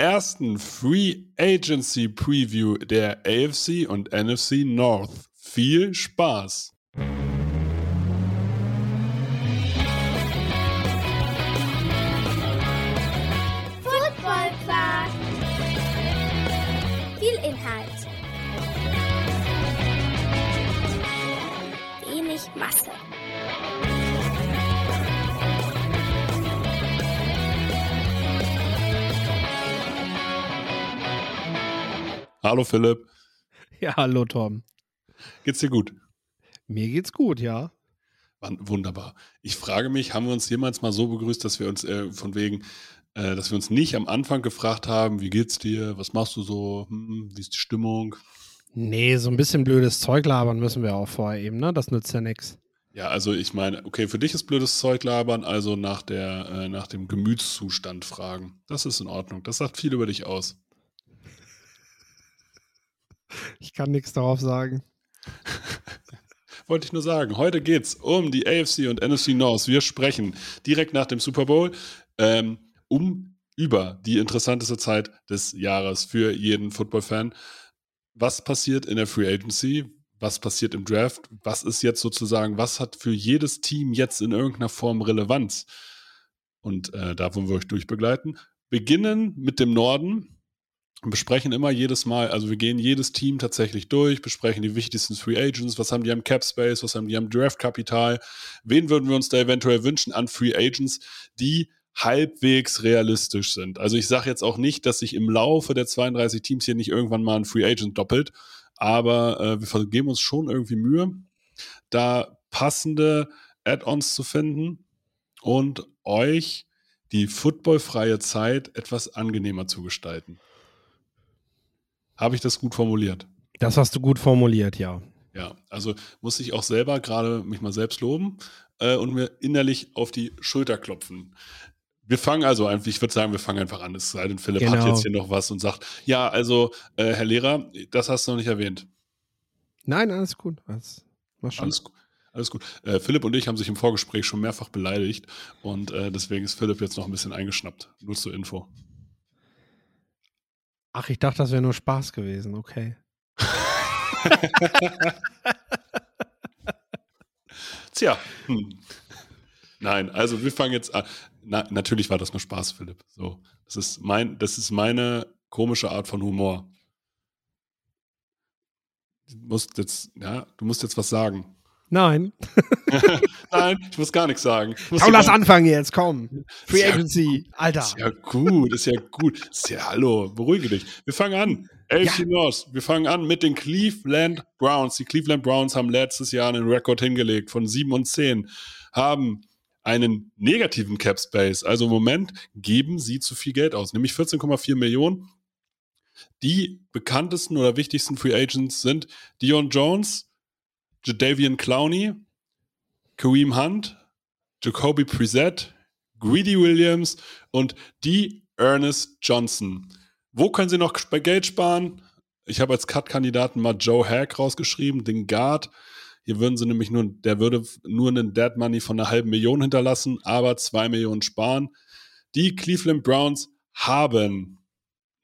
ersten Free Agency Preview der AFC und NFC North. Viel Spaß! Football. Viel Inhalt. Wenig Masse. Hallo Philipp, Ja, hallo Tom. geht's dir gut? Mir geht's gut, ja. Wunderbar. Ich frage mich, haben wir uns jemals mal so begrüßt, dass wir uns äh, von wegen, äh, dass wir uns nicht am Anfang gefragt haben, wie geht's dir, was machst du so, hm, wie ist die Stimmung? Nee, so ein bisschen blödes Zeug labern müssen wir auch vorher eben, ne? Das nützt ja nix. Ja, also ich meine, okay, für dich ist blödes Zeug labern, also nach, der, äh, nach dem Gemütszustand fragen. Das ist in Ordnung. Das sagt viel über dich aus. Ich kann nichts darauf sagen. Wollte ich nur sagen, heute geht's um die AFC und NFC North. Wir sprechen direkt nach dem Super Bowl ähm, um über die interessanteste Zeit des Jahres für jeden Football-Fan. Was passiert in der Free Agency? Was passiert im Draft? Was ist jetzt sozusagen, was hat für jedes Team jetzt in irgendeiner Form Relevanz? Und äh, da wollen wir euch durchbegleiten. Beginnen mit dem Norden besprechen immer jedes Mal, also wir gehen jedes Team tatsächlich durch, besprechen die wichtigsten Free Agents, was haben die am Cap Space, was haben die am Draft Kapital, wen würden wir uns da eventuell wünschen an Free Agents, die halbwegs realistisch sind. Also ich sage jetzt auch nicht, dass sich im Laufe der 32 Teams hier nicht irgendwann mal ein Free Agent doppelt, aber äh, wir geben uns schon irgendwie Mühe, da passende Add-ons zu finden und euch die footballfreie Zeit etwas angenehmer zu gestalten. Habe ich das gut formuliert? Das hast du gut formuliert, ja. Ja, also muss ich auch selber gerade mich mal selbst loben äh, und mir innerlich auf die Schulter klopfen. Wir fangen also einfach, ich würde sagen, wir fangen einfach an. Es sei denn, Philipp hat Genau. jetzt hier noch was und sagt, ja, also, äh, Herr Lehrer, das hast du noch nicht erwähnt. Nein, alles gut. Alles. Alles, alles gut. Äh, Philipp und ich haben sich im Vorgespräch schon mehrfach beleidigt und äh, deswegen ist Philipp jetzt noch ein bisschen eingeschnappt. Nur zur Info. Ach, ich dachte, das wäre nur Spaß gewesen. Okay. Tja. Hm. Nein, also wir fangen jetzt an. Na, natürlich war das nur Spaß, Philipp. So, das ist mein, das ist meine komische Art von Humor. Du musst jetzt, ja, du musst jetzt was sagen. Nein. Nein, ich muss gar nichts sagen. Komm, lass anfangen jetzt, komm. Free Ist ja Agency, Alter. Ist ja gut, ist ja gut. Ist ja, hallo, beruhige dich. Wir fangen an. AFC North. Wir fangen an mit den Cleveland Browns. Die Cleveland Browns haben letztes Jahr einen Rekord hingelegt von 7 und 10, haben einen negativen Cap Space. Also im Moment geben sie zu viel Geld aus, nämlich 14,4 Millionen. Die bekanntesten oder wichtigsten Free Agents sind Dion Jones, Jadavian Clowney, Kareem Hunt, Jacoby Brissett, Greedy Williams und die Ernest Johnson. Wo können Sie noch bei Geld sparen? Ich habe als Cut-Kandidaten mal Joe Hack rausgeschrieben, den Guard. Hier würden sie nämlich nur, der würde nur einen Dead Money von einer halben Million hinterlassen, aber zwei Millionen sparen. Die Cleveland Browns haben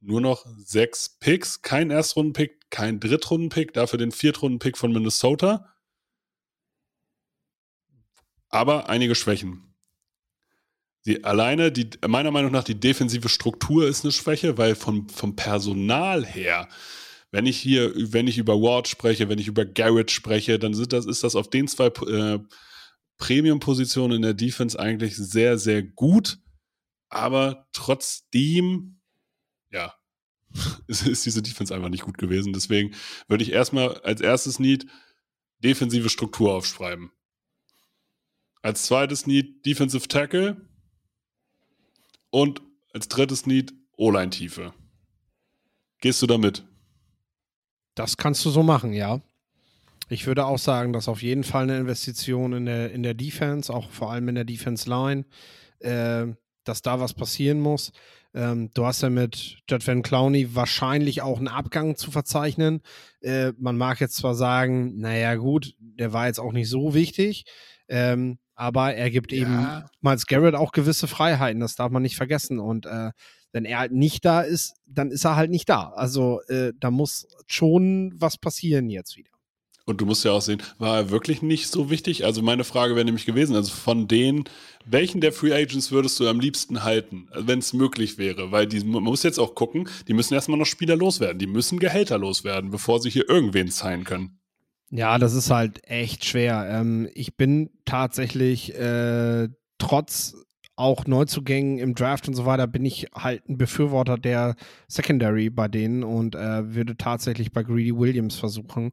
nur noch sechs Picks, kein Erstrunden-Pick, kein Drittrunden-Pick, dafür den Viertrunden-Pick von Minnesota. Aber einige Schwächen. Die, alleine, die, meiner Meinung nach, die defensive Struktur ist eine Schwäche, weil vom, vom Personal her, wenn ich hier, wenn ich über Ward spreche, wenn ich über Garrett spreche, dann sind das, ist das auf den zwei äh, Premium-Positionen in der Defense eigentlich sehr, sehr gut. Aber trotzdem, ist, diese Defense einfach nicht gut gewesen. Deswegen würde ich erstmal als erstes Need defensive Struktur aufschreiben. Als zweites Need Defensive Tackle. Und als drittes Need O-Line-Tiefe. Gehst du damit? Das kannst du so machen, ja. Ich würde auch sagen, dass auf jeden Fall eine Investition in der, in der Defense, auch vor allem in der Defense Line, äh, dass da was passieren muss. Ähm, du hast ja mit Judd Van Clowney wahrscheinlich auch einen Abgang zu verzeichnen. Äh, man mag jetzt zwar sagen, naja, gut, der war jetzt auch nicht so wichtig, ähm, aber er gibt ja. eben Miles Garrett auch gewisse Freiheiten, das darf man nicht vergessen. Und äh, wenn er halt nicht da ist, dann ist er halt nicht da. Also äh, da muss schon was passieren jetzt wieder. Und du musst ja auch sehen, war er wirklich nicht so wichtig? Also meine Frage wäre nämlich gewesen, also von denen, welchen der Free Agents würdest du am liebsten halten, wenn es möglich wäre? Weil die, man muss jetzt auch gucken, die müssen erstmal noch Spieler loswerden, die müssen Gehälter loswerden, bevor sie hier irgendwen zahlen können. Ja, das ist halt echt schwer. Ähm, ich bin tatsächlich äh, trotz auch Neuzugängen im Draft und so weiter, bin ich halt ein Befürworter der Secondary bei denen und äh, würde tatsächlich bei Greedy Williams versuchen,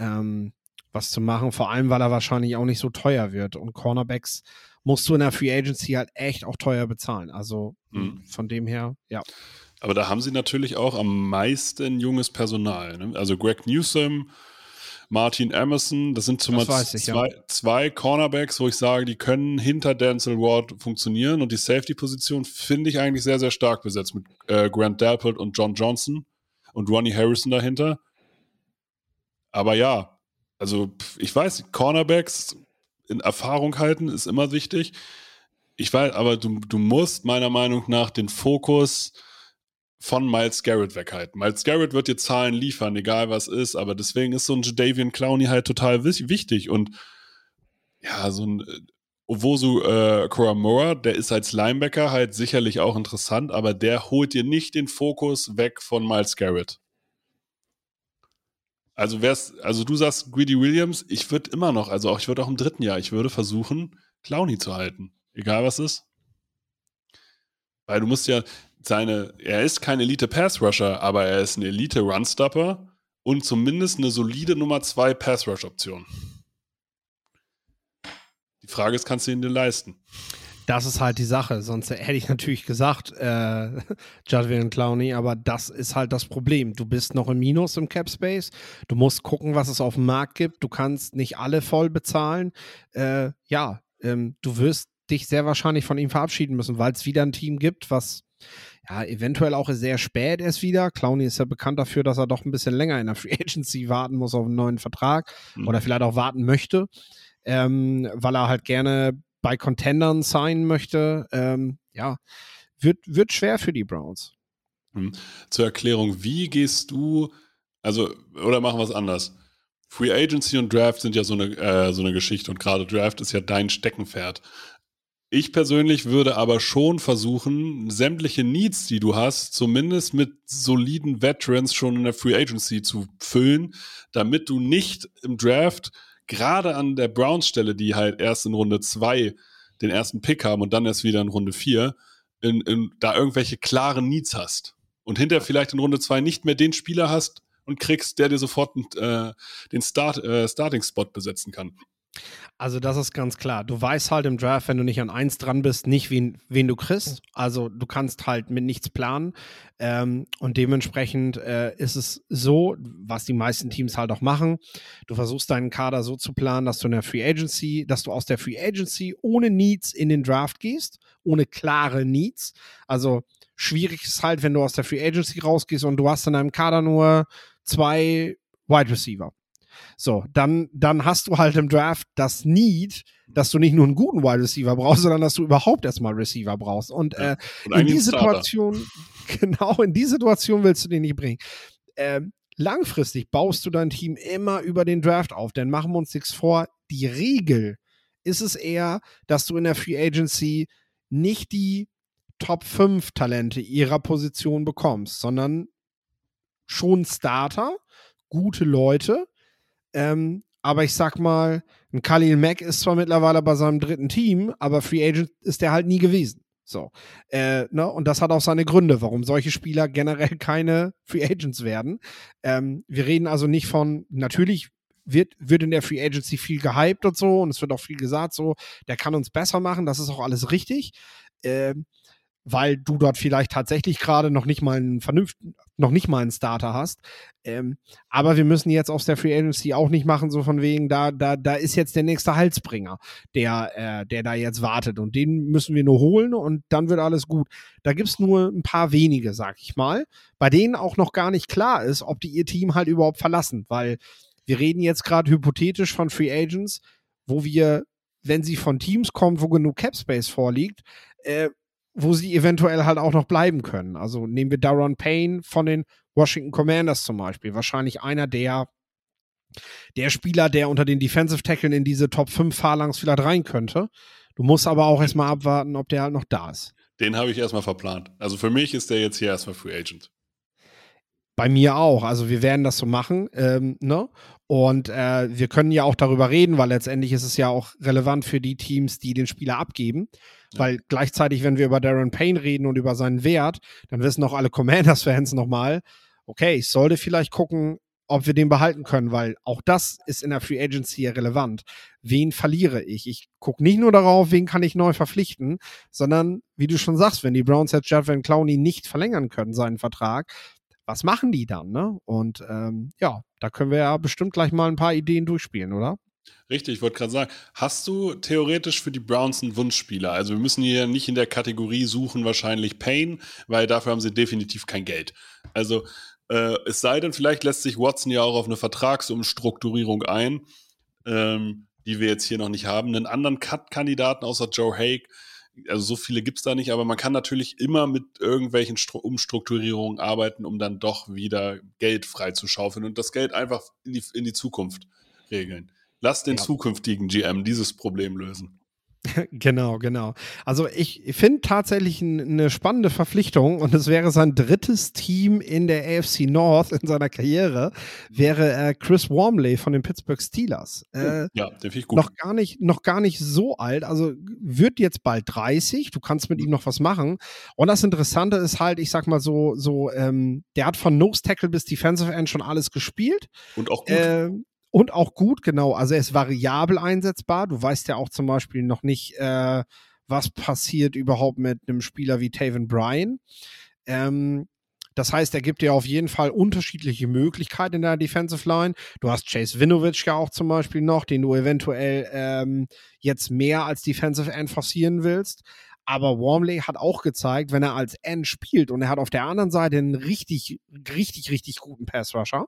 ähm, was zu machen. Vor allem, weil er wahrscheinlich auch nicht so teuer wird. Und Cornerbacks musst du in der Free Agency halt echt auch teuer bezahlen. Also mhm. von dem her, ja. Aber da haben sie natürlich auch am meisten junges Personal. Ne? Also Greg Newsom, Martin Emerson, das sind zumindest zwei, ja. zwei Cornerbacks, wo ich sage, die können hinter Denzel Ward funktionieren. Und die Safety-Position finde ich eigentlich sehr, sehr stark besetzt mit äh, Grant Delpit und John Johnson und Ronnie Harrison dahinter. Aber ja, also ich weiß, Cornerbacks in Erfahrung halten ist immer wichtig. Ich weiß, aber du, du musst meiner Meinung nach den Fokus von Miles Garrett weghalten. Miles Garrett wird dir Zahlen liefern, egal was ist, aber deswegen ist so ein Jadavian Clowney halt total wichtig und ja, so ein äh, Owosu äh, Koramora, der ist als Linebacker halt sicherlich auch interessant, aber der holt dir nicht den Fokus weg von Miles Garrett. Also wär's, also du sagst Greedy Williams, ich würde immer noch, also auch ich würde auch im dritten Jahr, ich würde versuchen, Clowny zu halten. Egal was ist. Weil du musst ja seine, er ist kein Elite Pass Rusher, aber er ist ein Elite Runstopper und zumindest eine solide Nummer 2 Pass Rush Option. Die Frage ist, kannst du ihn dir leisten? Das ist halt die Sache. Sonst hätte ich natürlich gesagt, äh, Jadwian Clowney, aber das ist halt das Problem. Du bist noch im Minus im Cap Space. Du musst gucken, was es auf dem Markt gibt. Du kannst nicht alle voll bezahlen. Äh, ja, ähm, du wirst dich sehr wahrscheinlich von ihm verabschieden müssen, weil es wieder ein Team gibt, was ja, eventuell auch sehr spät erst wieder. Clowney ist ja bekannt dafür, dass er doch ein bisschen länger in der Free Agency warten muss auf einen neuen Vertrag mhm. oder vielleicht auch warten möchte, ähm, weil er halt gerne bei Contendern sein möchte, ähm, ja, wird, wird schwer für die Browns. Hm. Zur Erklärung, wie gehst du, also, oder machen wir es anders? Free Agency und Draft sind ja so eine, äh, so eine Geschichte und gerade Draft ist ja dein Steckenpferd. Ich persönlich würde aber schon versuchen, sämtliche Needs, die du hast, zumindest mit soliden Veterans schon in der Free Agency zu füllen, damit du nicht im Draft gerade an der Browns-Stelle, die halt erst in Runde 2 den ersten Pick haben und dann erst wieder in Runde 4, in, in, da irgendwelche klaren Needs hast. Und hinterher vielleicht in Runde 2 nicht mehr den Spieler hast und kriegst, der dir sofort äh, den Start, äh, Starting-Spot besetzen kann. Also das ist ganz klar. Du weißt halt im Draft, wenn du nicht an eins dran bist, nicht, wen, wen du kriegst. Also du kannst halt mit nichts planen. Ähm, und dementsprechend äh, ist es so, was die meisten Teams halt auch machen. Du versuchst deinen Kader so zu planen, dass du in der Free Agency, dass du aus der Free Agency ohne Needs in den Draft gehst, ohne klare Needs. Also schwierig ist halt, wenn du aus der Free Agency rausgehst und du hast in deinem Kader nur zwei Wide Receiver so, dann, dann hast du halt im Draft das Need, dass du nicht nur einen guten Wide Receiver brauchst, sondern dass du überhaupt erstmal Receiver brauchst. Und, äh, Und in die Situation, genau, in die Situation willst du den nicht bringen. Ähm, langfristig baust du dein Team immer über den Draft auf, denn machen wir uns nichts vor, die Regel ist es eher, dass du in der Free Agency nicht die Top 5 Talente ihrer Position bekommst, sondern schon Starter, gute Leute, ähm, aber ich sag mal, ein Khalil Mack ist zwar mittlerweile bei seinem dritten Team, aber Free Agent ist der halt nie gewesen. So. Äh, ne? Und das hat auch seine Gründe, warum solche Spieler generell keine Free Agents werden. Ähm, wir reden also nicht von, natürlich wird, wird in der Free Agency viel gehypt und so und es wird auch viel gesagt, so, der kann uns besser machen, das ist auch alles richtig. Ähm, weil du dort vielleicht tatsächlich gerade noch nicht mal einen vernünftigen, noch nicht mal einen Starter hast. Ähm, aber wir müssen jetzt aus der Free Agency auch nicht machen, so von wegen, da, da, da ist jetzt der nächste Halsbringer, der, äh, der da jetzt wartet. Und den müssen wir nur holen und dann wird alles gut. Da gibt's nur ein paar wenige, sag ich mal, bei denen auch noch gar nicht klar ist, ob die ihr Team halt überhaupt verlassen, weil wir reden jetzt gerade hypothetisch von Free Agents, wo wir, wenn sie von Teams kommen, wo genug Cap Space vorliegt, äh, wo sie eventuell halt auch noch bleiben können. Also nehmen wir Daron Payne von den Washington Commanders zum Beispiel. Wahrscheinlich einer der, der Spieler, der unter den Defensive Tackeln in diese Top 5 Phalanx vielleicht rein könnte. Du musst aber auch erstmal abwarten, ob der halt noch da ist. Den habe ich erstmal verplant. Also für mich ist der jetzt hier erstmal Free Agent. Bei mir auch. Also wir werden das so machen. Ähm, ne? Und äh, wir können ja auch darüber reden, weil letztendlich ist es ja auch relevant für die Teams, die den Spieler abgeben. Weil gleichzeitig, wenn wir über Darren Payne reden und über seinen Wert, dann wissen auch alle Commanders-Fans nochmal, okay, ich sollte vielleicht gucken, ob wir den behalten können, weil auch das ist in der Free Agency relevant. Wen verliere ich? Ich gucke nicht nur darauf, wen kann ich neu verpflichten, sondern wie du schon sagst, wenn die Browns jetzt Jeff Van Clowney nicht verlängern können, seinen Vertrag, was machen die dann? Ne? Und ähm, ja, da können wir ja bestimmt gleich mal ein paar Ideen durchspielen, oder? Richtig, ich wollte gerade sagen, hast du theoretisch für die Browns einen Wunschspieler? Also wir müssen hier nicht in der Kategorie suchen, wahrscheinlich Payne, weil dafür haben sie definitiv kein Geld. Also äh, es sei denn, vielleicht lässt sich Watson ja auch auf eine Vertragsumstrukturierung ein, ähm, die wir jetzt hier noch nicht haben. Einen anderen Cut-Kandidaten außer Joe Haig, also so viele gibt es da nicht, aber man kann natürlich immer mit irgendwelchen Stru Umstrukturierungen arbeiten, um dann doch wieder Geld freizuschaufeln und das Geld einfach in die, in die Zukunft regeln. Lass den ja. zukünftigen GM dieses Problem lösen. Genau, genau. Also ich finde tatsächlich eine spannende Verpflichtung und es wäre sein drittes Team in der AFC North in seiner Karriere, wäre äh, Chris Wormley von den Pittsburgh Steelers. Äh, ja, den finde ich gut. Noch gar, nicht, noch gar nicht so alt, also wird jetzt bald 30, du kannst mit ihm noch was machen. Und das Interessante ist halt, ich sag mal so, so ähm, der hat von Nose Tackle bis Defensive End schon alles gespielt. Und auch gut. Äh, und auch gut, genau. Also er ist variabel einsetzbar. Du weißt ja auch zum Beispiel noch nicht, äh, was passiert überhaupt mit einem Spieler wie Taven Bryan. Ähm, das heißt, er gibt dir auf jeden Fall unterschiedliche Möglichkeiten in der Defensive Line. Du hast Chase Winovich ja auch zum Beispiel noch, den du eventuell ähm, jetzt mehr als Defensive End forcieren willst. Aber Wormley hat auch gezeigt, wenn er als End spielt und er hat auf der anderen Seite einen richtig, richtig, richtig guten Pass-Rusher,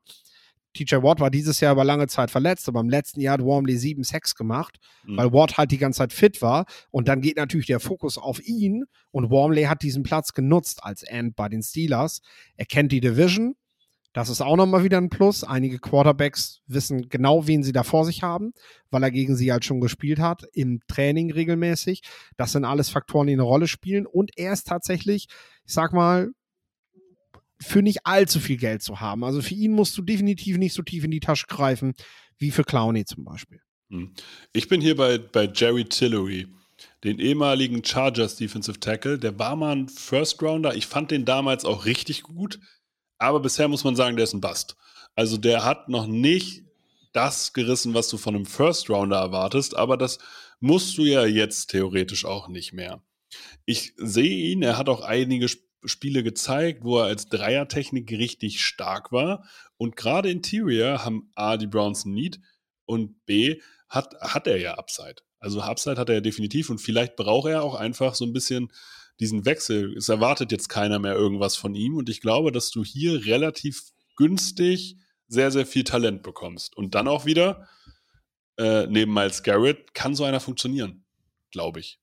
TJ Watt war dieses Jahr über lange Zeit verletzt, aber im letzten Jahr hat Wormley sieben Sex gemacht, mhm. weil Watt halt die ganze Zeit fit war. Und dann geht natürlich der Fokus auf ihn. Und Wormley hat diesen Platz genutzt als End bei den Steelers. Er kennt die Division. Das ist auch nochmal wieder ein Plus. Einige Quarterbacks wissen genau, wen sie da vor sich haben, weil er gegen sie halt schon gespielt hat, im Training regelmäßig. Das sind alles Faktoren, die eine Rolle spielen. Und er ist tatsächlich, ich sag mal, für nicht allzu viel Geld zu haben. Also für ihn musst du definitiv nicht so tief in die Tasche greifen wie für Clowney zum Beispiel. Hm. Ich bin hier bei, bei Jerry Tillery, den ehemaligen Chargers Defensive Tackle. Der war mal ein First Rounder. Ich fand den damals auch richtig gut, aber bisher muss man sagen, der ist ein Bust. Also der hat noch nicht das gerissen, was du von einem First Rounder erwartest, aber das musst du ja jetzt theoretisch auch nicht mehr. Ich sehe ihn, er hat auch einige Spiele gezeigt, wo er als Dreiertechnik richtig stark war. Und gerade Interior haben A, die Browns Need und B, hat, hat er ja Upside. Also Upside hat er ja definitiv und vielleicht braucht er auch einfach so ein bisschen diesen Wechsel. Es erwartet jetzt keiner mehr irgendwas von ihm und ich glaube, dass du hier relativ günstig sehr, sehr viel Talent bekommst. Und dann auch wieder, äh, neben Miles Garrett, kann so einer funktionieren, glaube ich.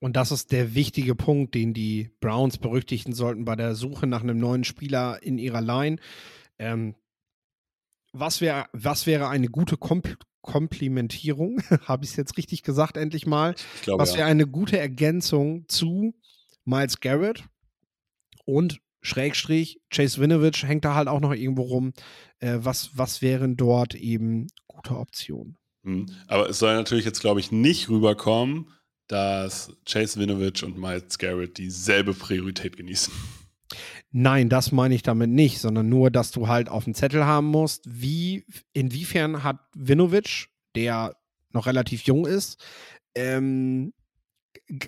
Und das ist der wichtige Punkt, den die Browns berücksichtigen sollten bei der Suche nach einem neuen Spieler in ihrer Line. Ähm, was, wär, was wäre eine gute Kom Komplementierung? Habe ich es jetzt richtig gesagt, endlich mal? Glaube, was wäre ja. eine gute Ergänzung zu Miles Garrett und Schrägstrich, Chase Winovich hängt da halt auch noch irgendwo rum. Äh, was, was wären dort eben gute Optionen? Hm. Aber es soll natürlich jetzt, glaube ich, nicht rüberkommen, dass Chase Winovich und Miles Garrett dieselbe Priorität genießen. Nein, das meine ich damit nicht, sondern nur, dass du halt auf dem Zettel haben musst, wie, inwiefern hat Winovich, der noch relativ jung ist, ähm,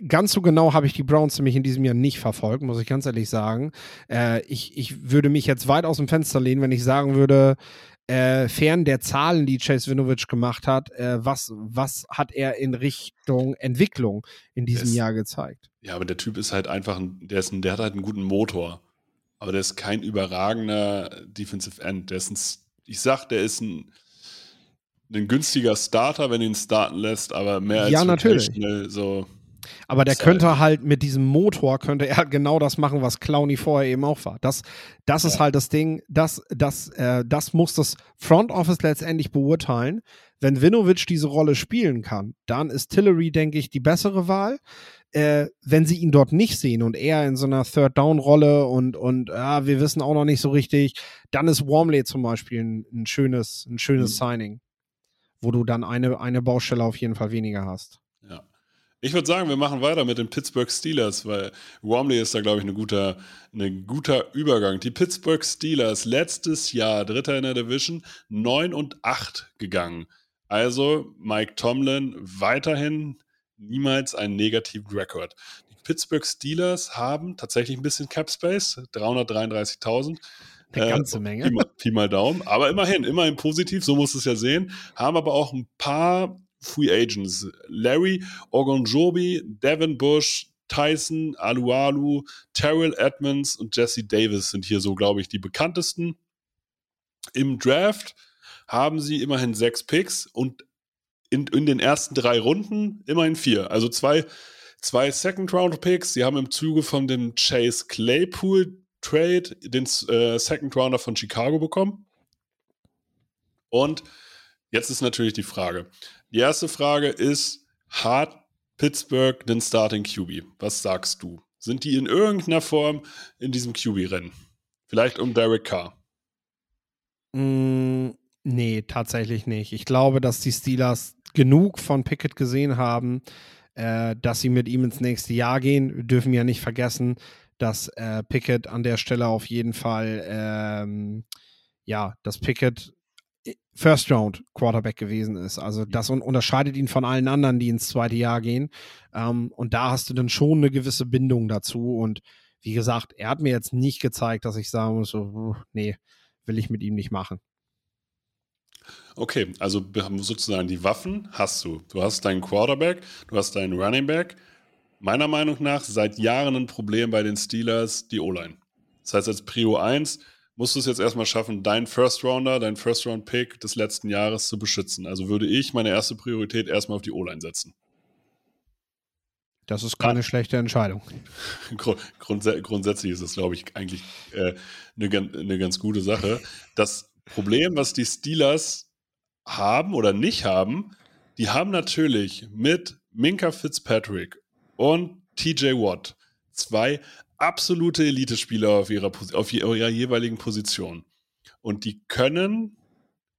ganz so genau habe ich die Browns nämlich in diesem Jahr nicht verfolgt, muss ich ganz ehrlich sagen. Äh, ich, ich würde mich jetzt weit aus dem Fenster lehnen, wenn ich sagen würde, äh, fern der Zahlen, die Chase Winovich gemacht hat, äh, was, was hat er in Richtung Entwicklung in diesem Es- Jahr gezeigt? Ja, aber der Typ ist halt einfach, ein, der, ist ein, der hat halt einen guten Motor. Aber der ist kein überragender Defensive End. Der ist ein, ich sag, der ist ein, ein günstiger Starter, wenn du ihn starten lässt, aber mehr als Ja, natürlich. rotational So, Aber der Ist könnte halt mit diesem Motor, könnte er genau das machen, was Clowny vorher eben auch war. Das, das ist Ja. halt das Ding, das, das, äh, das muss das Front Office letztendlich beurteilen. Wenn Vinovic diese Rolle spielen kann, dann ist Tillery, denke ich, die bessere Wahl. Äh, wenn sie ihn dort nicht sehen und er in so einer Third-Down-Rolle und, und ja, wir wissen auch noch nicht so richtig, dann ist Wormley zum Beispiel ein, ein schönes, ein schönes Mhm. Signing, wo du dann eine, eine Baustelle auf jeden Fall weniger hast. Ich würde sagen, wir machen weiter mit den Pittsburgh Steelers, weil Wormley ist da, glaube ich, ein guter, ein guter Übergang. Die Pittsburgh Steelers letztes Jahr, Dritter in der Division, 9 und 8 gegangen. Also Mike Tomlin weiterhin niemals einen negativen Rekord. Die Pittsburgh Steelers haben tatsächlich ein bisschen Cap Space, 333.000. Eine Äh, ganze Menge. Pi mal, Pi mal Daumen. Aber immerhin, immerhin positiv, so muss es ja sehen. Haben aber auch ein paar Free Agents. Larry Ogunjobi, Devin Bush, Tyson, Alualu, Terrell Edmonds und Jesse Davis sind hier so, glaube ich, die bekanntesten. Im Draft haben sie immerhin sechs Picks und in, in den ersten drei Runden immerhin vier. Also zwei, zwei Second-Round-Picks. Sie haben im Zuge von dem Chase Claypool-Trade den äh, Second-Rounder von Chicago bekommen. Und jetzt ist natürlich die Frage. Die erste Frage ist, hat Pittsburgh den Starting QB? Was sagst du? Sind die in irgendeiner Form in diesem QB-Rennen? Vielleicht um Derek Carr. Mm, nee, tatsächlich nicht. Ich glaube, dass die Steelers genug von Pickett gesehen haben, äh, dass sie mit ihm ins nächste Jahr gehen. Wir dürfen ja nicht vergessen, dass äh, Pickett an der Stelle auf jeden Fall, ähm, ja, dass Pickett äh, First Round Quarterback gewesen ist. Also das un unterscheidet ihn von allen anderen, die ins zweite Jahr gehen. Ähm, und da hast du dann schon eine gewisse Bindung dazu. Und wie gesagt, er hat mir jetzt nicht gezeigt, dass ich sagen muss, so, nee, will ich mit ihm nicht machen. Okay, also wir haben sozusagen die Waffen hast du. Du hast deinen Quarterback, du hast deinen Running Back. Meiner Meinung nach seit Jahren ein Problem bei den Steelers, die O-Line. Das heißt, als Prio 1 musst du es jetzt erstmal schaffen, deinen First Rounder, deinen First Round Pick des letzten Jahres zu beschützen. Also würde ich meine erste Priorität erstmal auf die O-Line setzen. Das ist keine schlechte Entscheidung. Grund, grundsä grundsätzlich ist es, glaube ich, eigentlich äh, eine ganz gute Sache. Das Problem, was die Steelers haben oder nicht haben, die haben natürlich mit Minka Fitzpatrick und TJ Watt zwei absolute Elite-Spieler auf ihrer, auf ihrer jeweiligen Position. Und die können,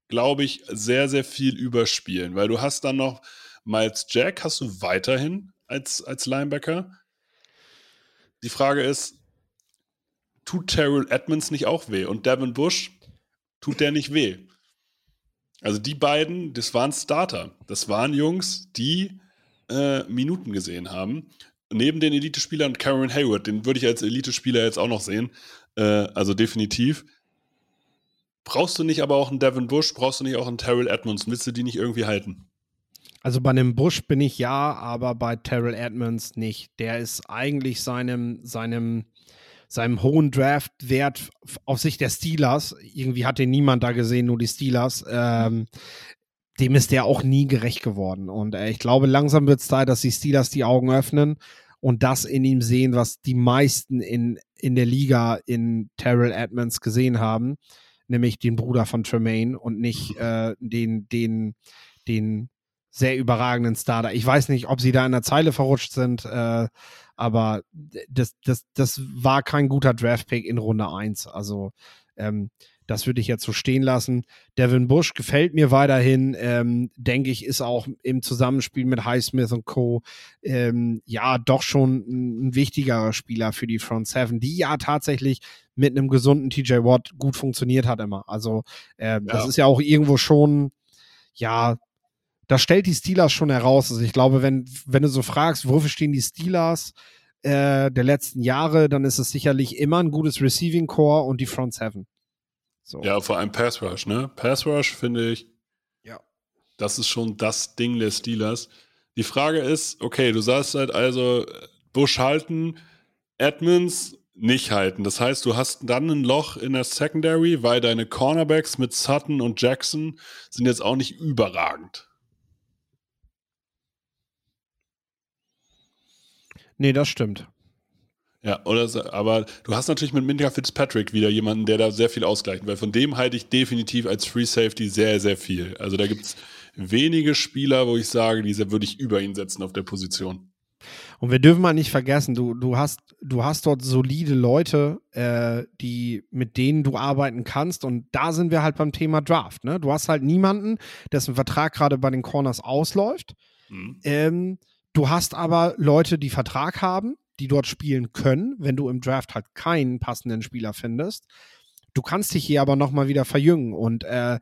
glaube ich, sehr, sehr viel überspielen, weil du hast dann noch Miles Jack, hast du weiterhin als, als Linebacker. Die Frage ist, tut Terrell Edmonds nicht auch weh? Und Devin Bush, tut der nicht weh? Also die beiden, das waren Starter. Das waren Jungs, die äh, Minuten gesehen haben. Neben den Elite-Spielern Cameron Hayward, den würde ich als Elite-Spieler jetzt auch noch sehen. Äh, also definitiv. Brauchst du nicht aber auch einen Devin Bush, brauchst du nicht auch einen Terrell Edmonds? Willst du die nicht irgendwie halten? Also bei einem Bush bin ich ja, aber bei Terrell Edmonds nicht. Der ist eigentlich seinem, seinem, seinem hohen Draftwert auf Sicht der Steelers, irgendwie hat den niemand da gesehen, nur die Steelers, ähm, dem ist der auch nie gerecht geworden. Und äh, ich glaube, langsam wird es Zeit, dass die Steelers die Augen öffnen und das in ihm sehen, was die meisten in, in der Liga in Terrell Edmonds gesehen haben, nämlich den Bruder von Tremaine und nicht äh, den, den, den sehr überragenden Starter. Ich weiß nicht, ob sie da in der Zeile verrutscht sind, äh, aber das, das, das war kein guter Draftpick in Runde 1. Also ähm, das würde ich jetzt so stehen lassen. Devin Bush gefällt mir weiterhin, ähm, denke ich, ist auch im Zusammenspiel mit Highsmith und Co. Ähm, ja doch schon ein, ein wichtigerer Spieler für die Front Seven, die ja tatsächlich mit einem gesunden TJ Watt gut funktioniert hat immer. Also ähm, das Ja. ist ja auch irgendwo schon, ja, das stellt die Steelers schon heraus. Also ich glaube, wenn, wenn du so fragst, wofür stehen die Steelers äh, der letzten Jahre, dann ist es sicherlich immer ein gutes Receiving Core und die Front Seven. So. Ja, vor allem Pass Rush, ne? Pass Rush finde ich, ja. das ist schon das Ding der Steelers. Die Frage ist, okay, du sagst halt also Bush halten, Edmonds nicht halten. Das heißt, du hast dann ein Loch in der Secondary, weil deine Cornerbacks mit Sutton und Jackson sind jetzt auch nicht überragend. Nee, das stimmt. Ja, oder, aber du hast natürlich mit Minka Fitzpatrick wieder jemanden, der da sehr viel ausgleicht, weil von dem halte ich definitiv als Free Safety sehr, sehr viel. Also da gibt es wenige Spieler, wo ich sage, diese würde ich über ihn setzen auf der Position. Und wir dürfen mal nicht vergessen, du, du, hast, du hast dort solide Leute, äh, die, mit denen du arbeiten kannst. Und da sind wir halt beim Thema Draft. Ne? Du hast halt niemanden, dessen Vertrag gerade bei den Corners ausläuft. Mhm. Ähm, du hast aber Leute, die Vertrag haben, die dort spielen können, wenn du im Draft halt keinen passenden Spieler findest. Du kannst dich hier aber nochmal wieder verjüngen. Und äh,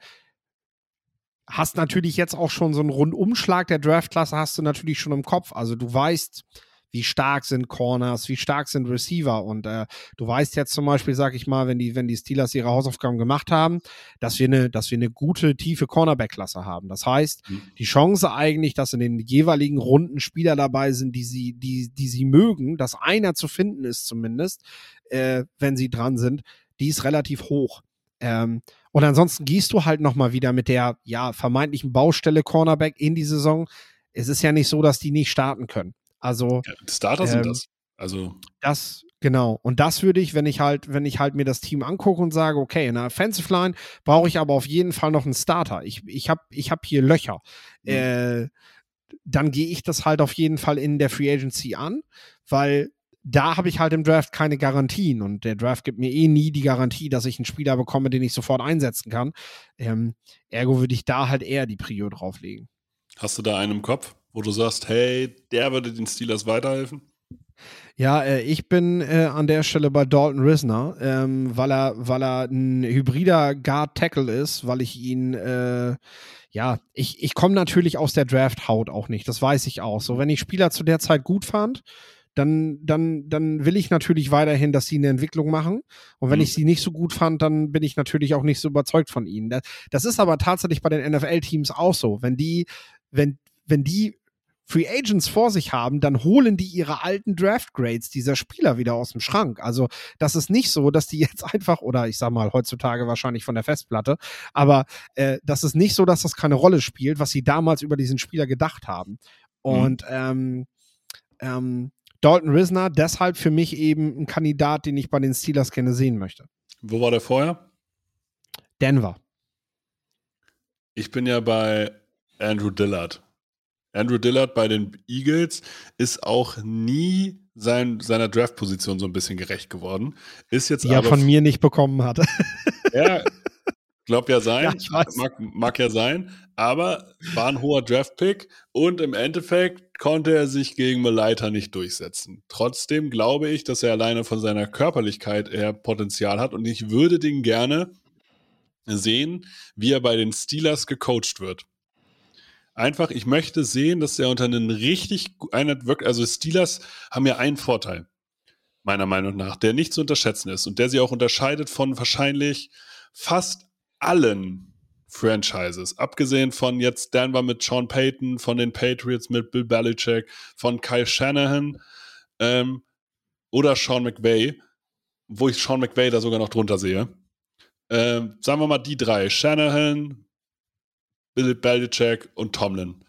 hast natürlich jetzt auch schon so einen Rundumschlag der Draftklasse hast du natürlich schon im Kopf. Also du weißt, wie stark sind Corners, wie stark sind Receiver und äh, du weißt jetzt zum Beispiel, sag ich mal, wenn die, wenn die Steelers ihre Hausaufgaben gemacht haben, dass wir eine, dass wir eine gute, tiefe Cornerback-Klasse haben. Das heißt, mhm. die Chance eigentlich, dass in den jeweiligen Runden Spieler dabei sind, die sie, die, die sie mögen, dass einer zu finden ist zumindest, äh, wenn sie dran sind, die ist relativ hoch. Ähm, und ansonsten gehst du halt nochmal wieder mit der ja vermeintlichen Baustelle Cornerback in die Saison. Es ist ja nicht so, dass die nicht starten können. Also ja, Starter ähm, sind das. Also das genau. Und das würde ich, wenn ich halt, wenn ich halt mir das Team angucke und sage, okay, in der Offensive Line brauche ich aber auf jeden Fall noch einen Starter. Ich, ich habe ich hab hier Löcher. Mhm. Äh, dann gehe ich das halt auf jeden Fall in der Free Agency an, weil da habe ich halt im Draft keine Garantien und der Draft gibt mir eh nie die Garantie, dass ich einen Spieler bekomme, den ich sofort einsetzen kann. Ähm, ergo würde ich da halt eher die Prio drauflegen. Hast du da einen im Kopf, wo du sagst, hey, der würde den Steelers weiterhelfen? Ja, äh, ich bin äh, an der Stelle bei Dalton Risner, ähm, weil er, weil er ein hybrider Guard Tackle ist, weil ich ihn, äh, ja, ich, ich komme natürlich aus der Draft-Haut auch nicht, das weiß ich auch. So, wenn ich Spieler zu der Zeit gut fand, dann, dann, dann will ich natürlich weiterhin, dass sie eine Entwicklung machen. Und wenn mhm. ich sie nicht so gut fand, dann bin ich natürlich auch nicht so überzeugt von ihnen. Das, das ist aber tatsächlich bei den NFL-Teams auch so. Wenn die, wenn, wenn die Free Agents vor sich haben, dann holen die ihre alten Draft Grades dieser Spieler wieder aus dem Schrank. Also das ist nicht so, dass die jetzt einfach, oder ich sag mal heutzutage wahrscheinlich von der Festplatte, aber äh, das ist nicht so, dass das keine Rolle spielt, was sie damals über diesen Spieler gedacht haben. Mhm. Und mhm. ähm, ähm, Dalton Risner deshalb für mich eben ein Kandidat, den ich bei den Steelers gerne sehen möchte. Wo war der vorher? Denver. Ich bin ja bei Andrew Dillard. Andrew Dillard bei den Eagles ist auch nie sein, seiner Draft-Position so ein bisschen gerecht geworden. Ist jetzt Die er von mir nicht bekommen hat. Ja, glaub ja sein. Ja, mag, mag ja sein. Aber war ein hoher Draft-Pick und im Endeffekt konnte er sich gegen Meleita nicht durchsetzen. Trotzdem glaube ich, dass er alleine von seiner Körperlichkeit eher Potenzial hat und ich würde den gerne sehen, wie er bei den Steelers gecoacht wird. Einfach, ich möchte sehen, dass er unter einen richtig, einer wirkt, also Steelers haben ja einen Vorteil, meiner Meinung nach, der nicht zu unterschätzen ist und der sie auch unterscheidet von wahrscheinlich fast allen Franchises. Abgesehen von jetzt Denver mit Sean Payton, von den Patriots mit Bill Belichick, von Kyle Shanahan ähm, oder Sean McVay, wo ich Sean McVay da sogar noch drunter sehe. Ähm, sagen wir mal die drei: Shanahan, Bill Belichick und Tomlin.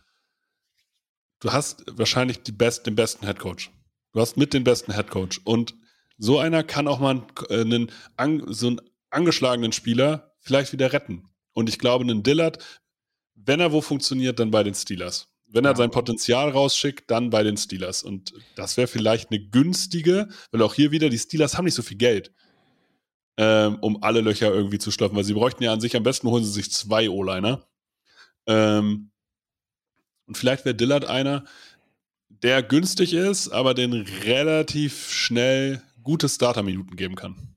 Du hast wahrscheinlich die best, den besten Headcoach. Du hast mit den besten Headcoach. Und so einer kann auch mal einen, einen, so einen angeschlagenen Spieler vielleicht wieder retten. Und ich glaube, einen Dillard, wenn er wo funktioniert, dann bei den Steelers. Wenn er sein Potenzial rausschickt, dann bei den Steelers. Und das wäre vielleicht eine günstige, weil auch hier wieder, die Steelers haben nicht so viel Geld, ähm, um alle Löcher irgendwie zu stopfen, weil sie bräuchten ja an sich, am besten holen sie sich zwei O-Liner. Ähm, und vielleicht wäre Dillard einer, der günstig ist, aber den relativ schnell gute Starter-Minuten geben kann.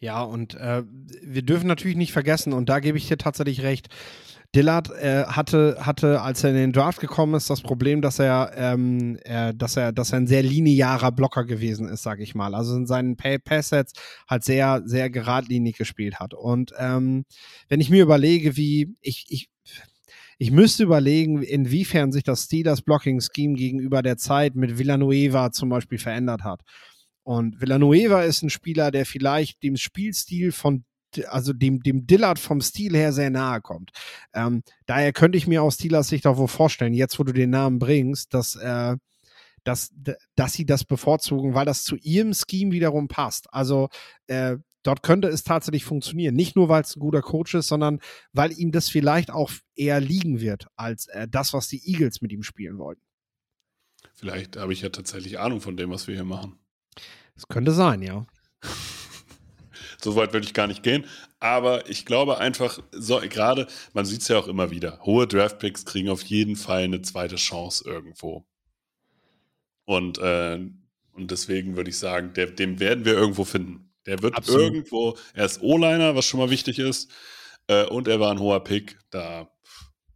Ja, und äh, wir dürfen natürlich nicht vergessen, und da gebe ich dir tatsächlich recht, Dillard äh, hatte, hatte, als er in den Draft gekommen ist, das Problem, dass er, ähm, äh, dass er, dass er ein sehr linearer Blocker gewesen ist, sag ich mal. Also in seinen Passsets halt sehr, sehr geradlinig gespielt hat. Und ähm, wenn ich mir überlege, wie ich, ich ich müsste überlegen, inwiefern sich das Steelers Blocking Scheme gegenüber der Zeit mit Villanueva zum Beispiel verändert hat. Und Villanueva ist ein Spieler, der vielleicht dem Spielstil von also dem, dem Dillard vom Stil her sehr nahe kommt. Ähm, daher könnte ich mir aus Steelers Sicht auch wohl vorstellen, jetzt wo du den Namen bringst, dass, äh, dass, dass sie das bevorzugen, weil das zu ihrem Scheme wiederum passt. Also äh, dort könnte es tatsächlich funktionieren. Nicht nur, weil es ein guter Coach ist, sondern weil ihm das vielleicht auch eher liegen wird, als äh, das, was die Eagles mit ihm spielen wollten. Vielleicht habe ich ja tatsächlich Ahnung von dem, was wir hier machen. Das könnte sein, ja. so weit würde ich gar nicht gehen. Aber ich glaube einfach, so, gerade, man sieht es ja auch immer wieder, hohe Draftpicks kriegen auf jeden Fall eine zweite Chance irgendwo. Und, äh, und deswegen würde ich sagen, der, dem werden wir irgendwo finden. Der wird Absolut. irgendwo, er ist O-Liner, was schon mal wichtig ist. Äh, und er war ein hoher Pick. Da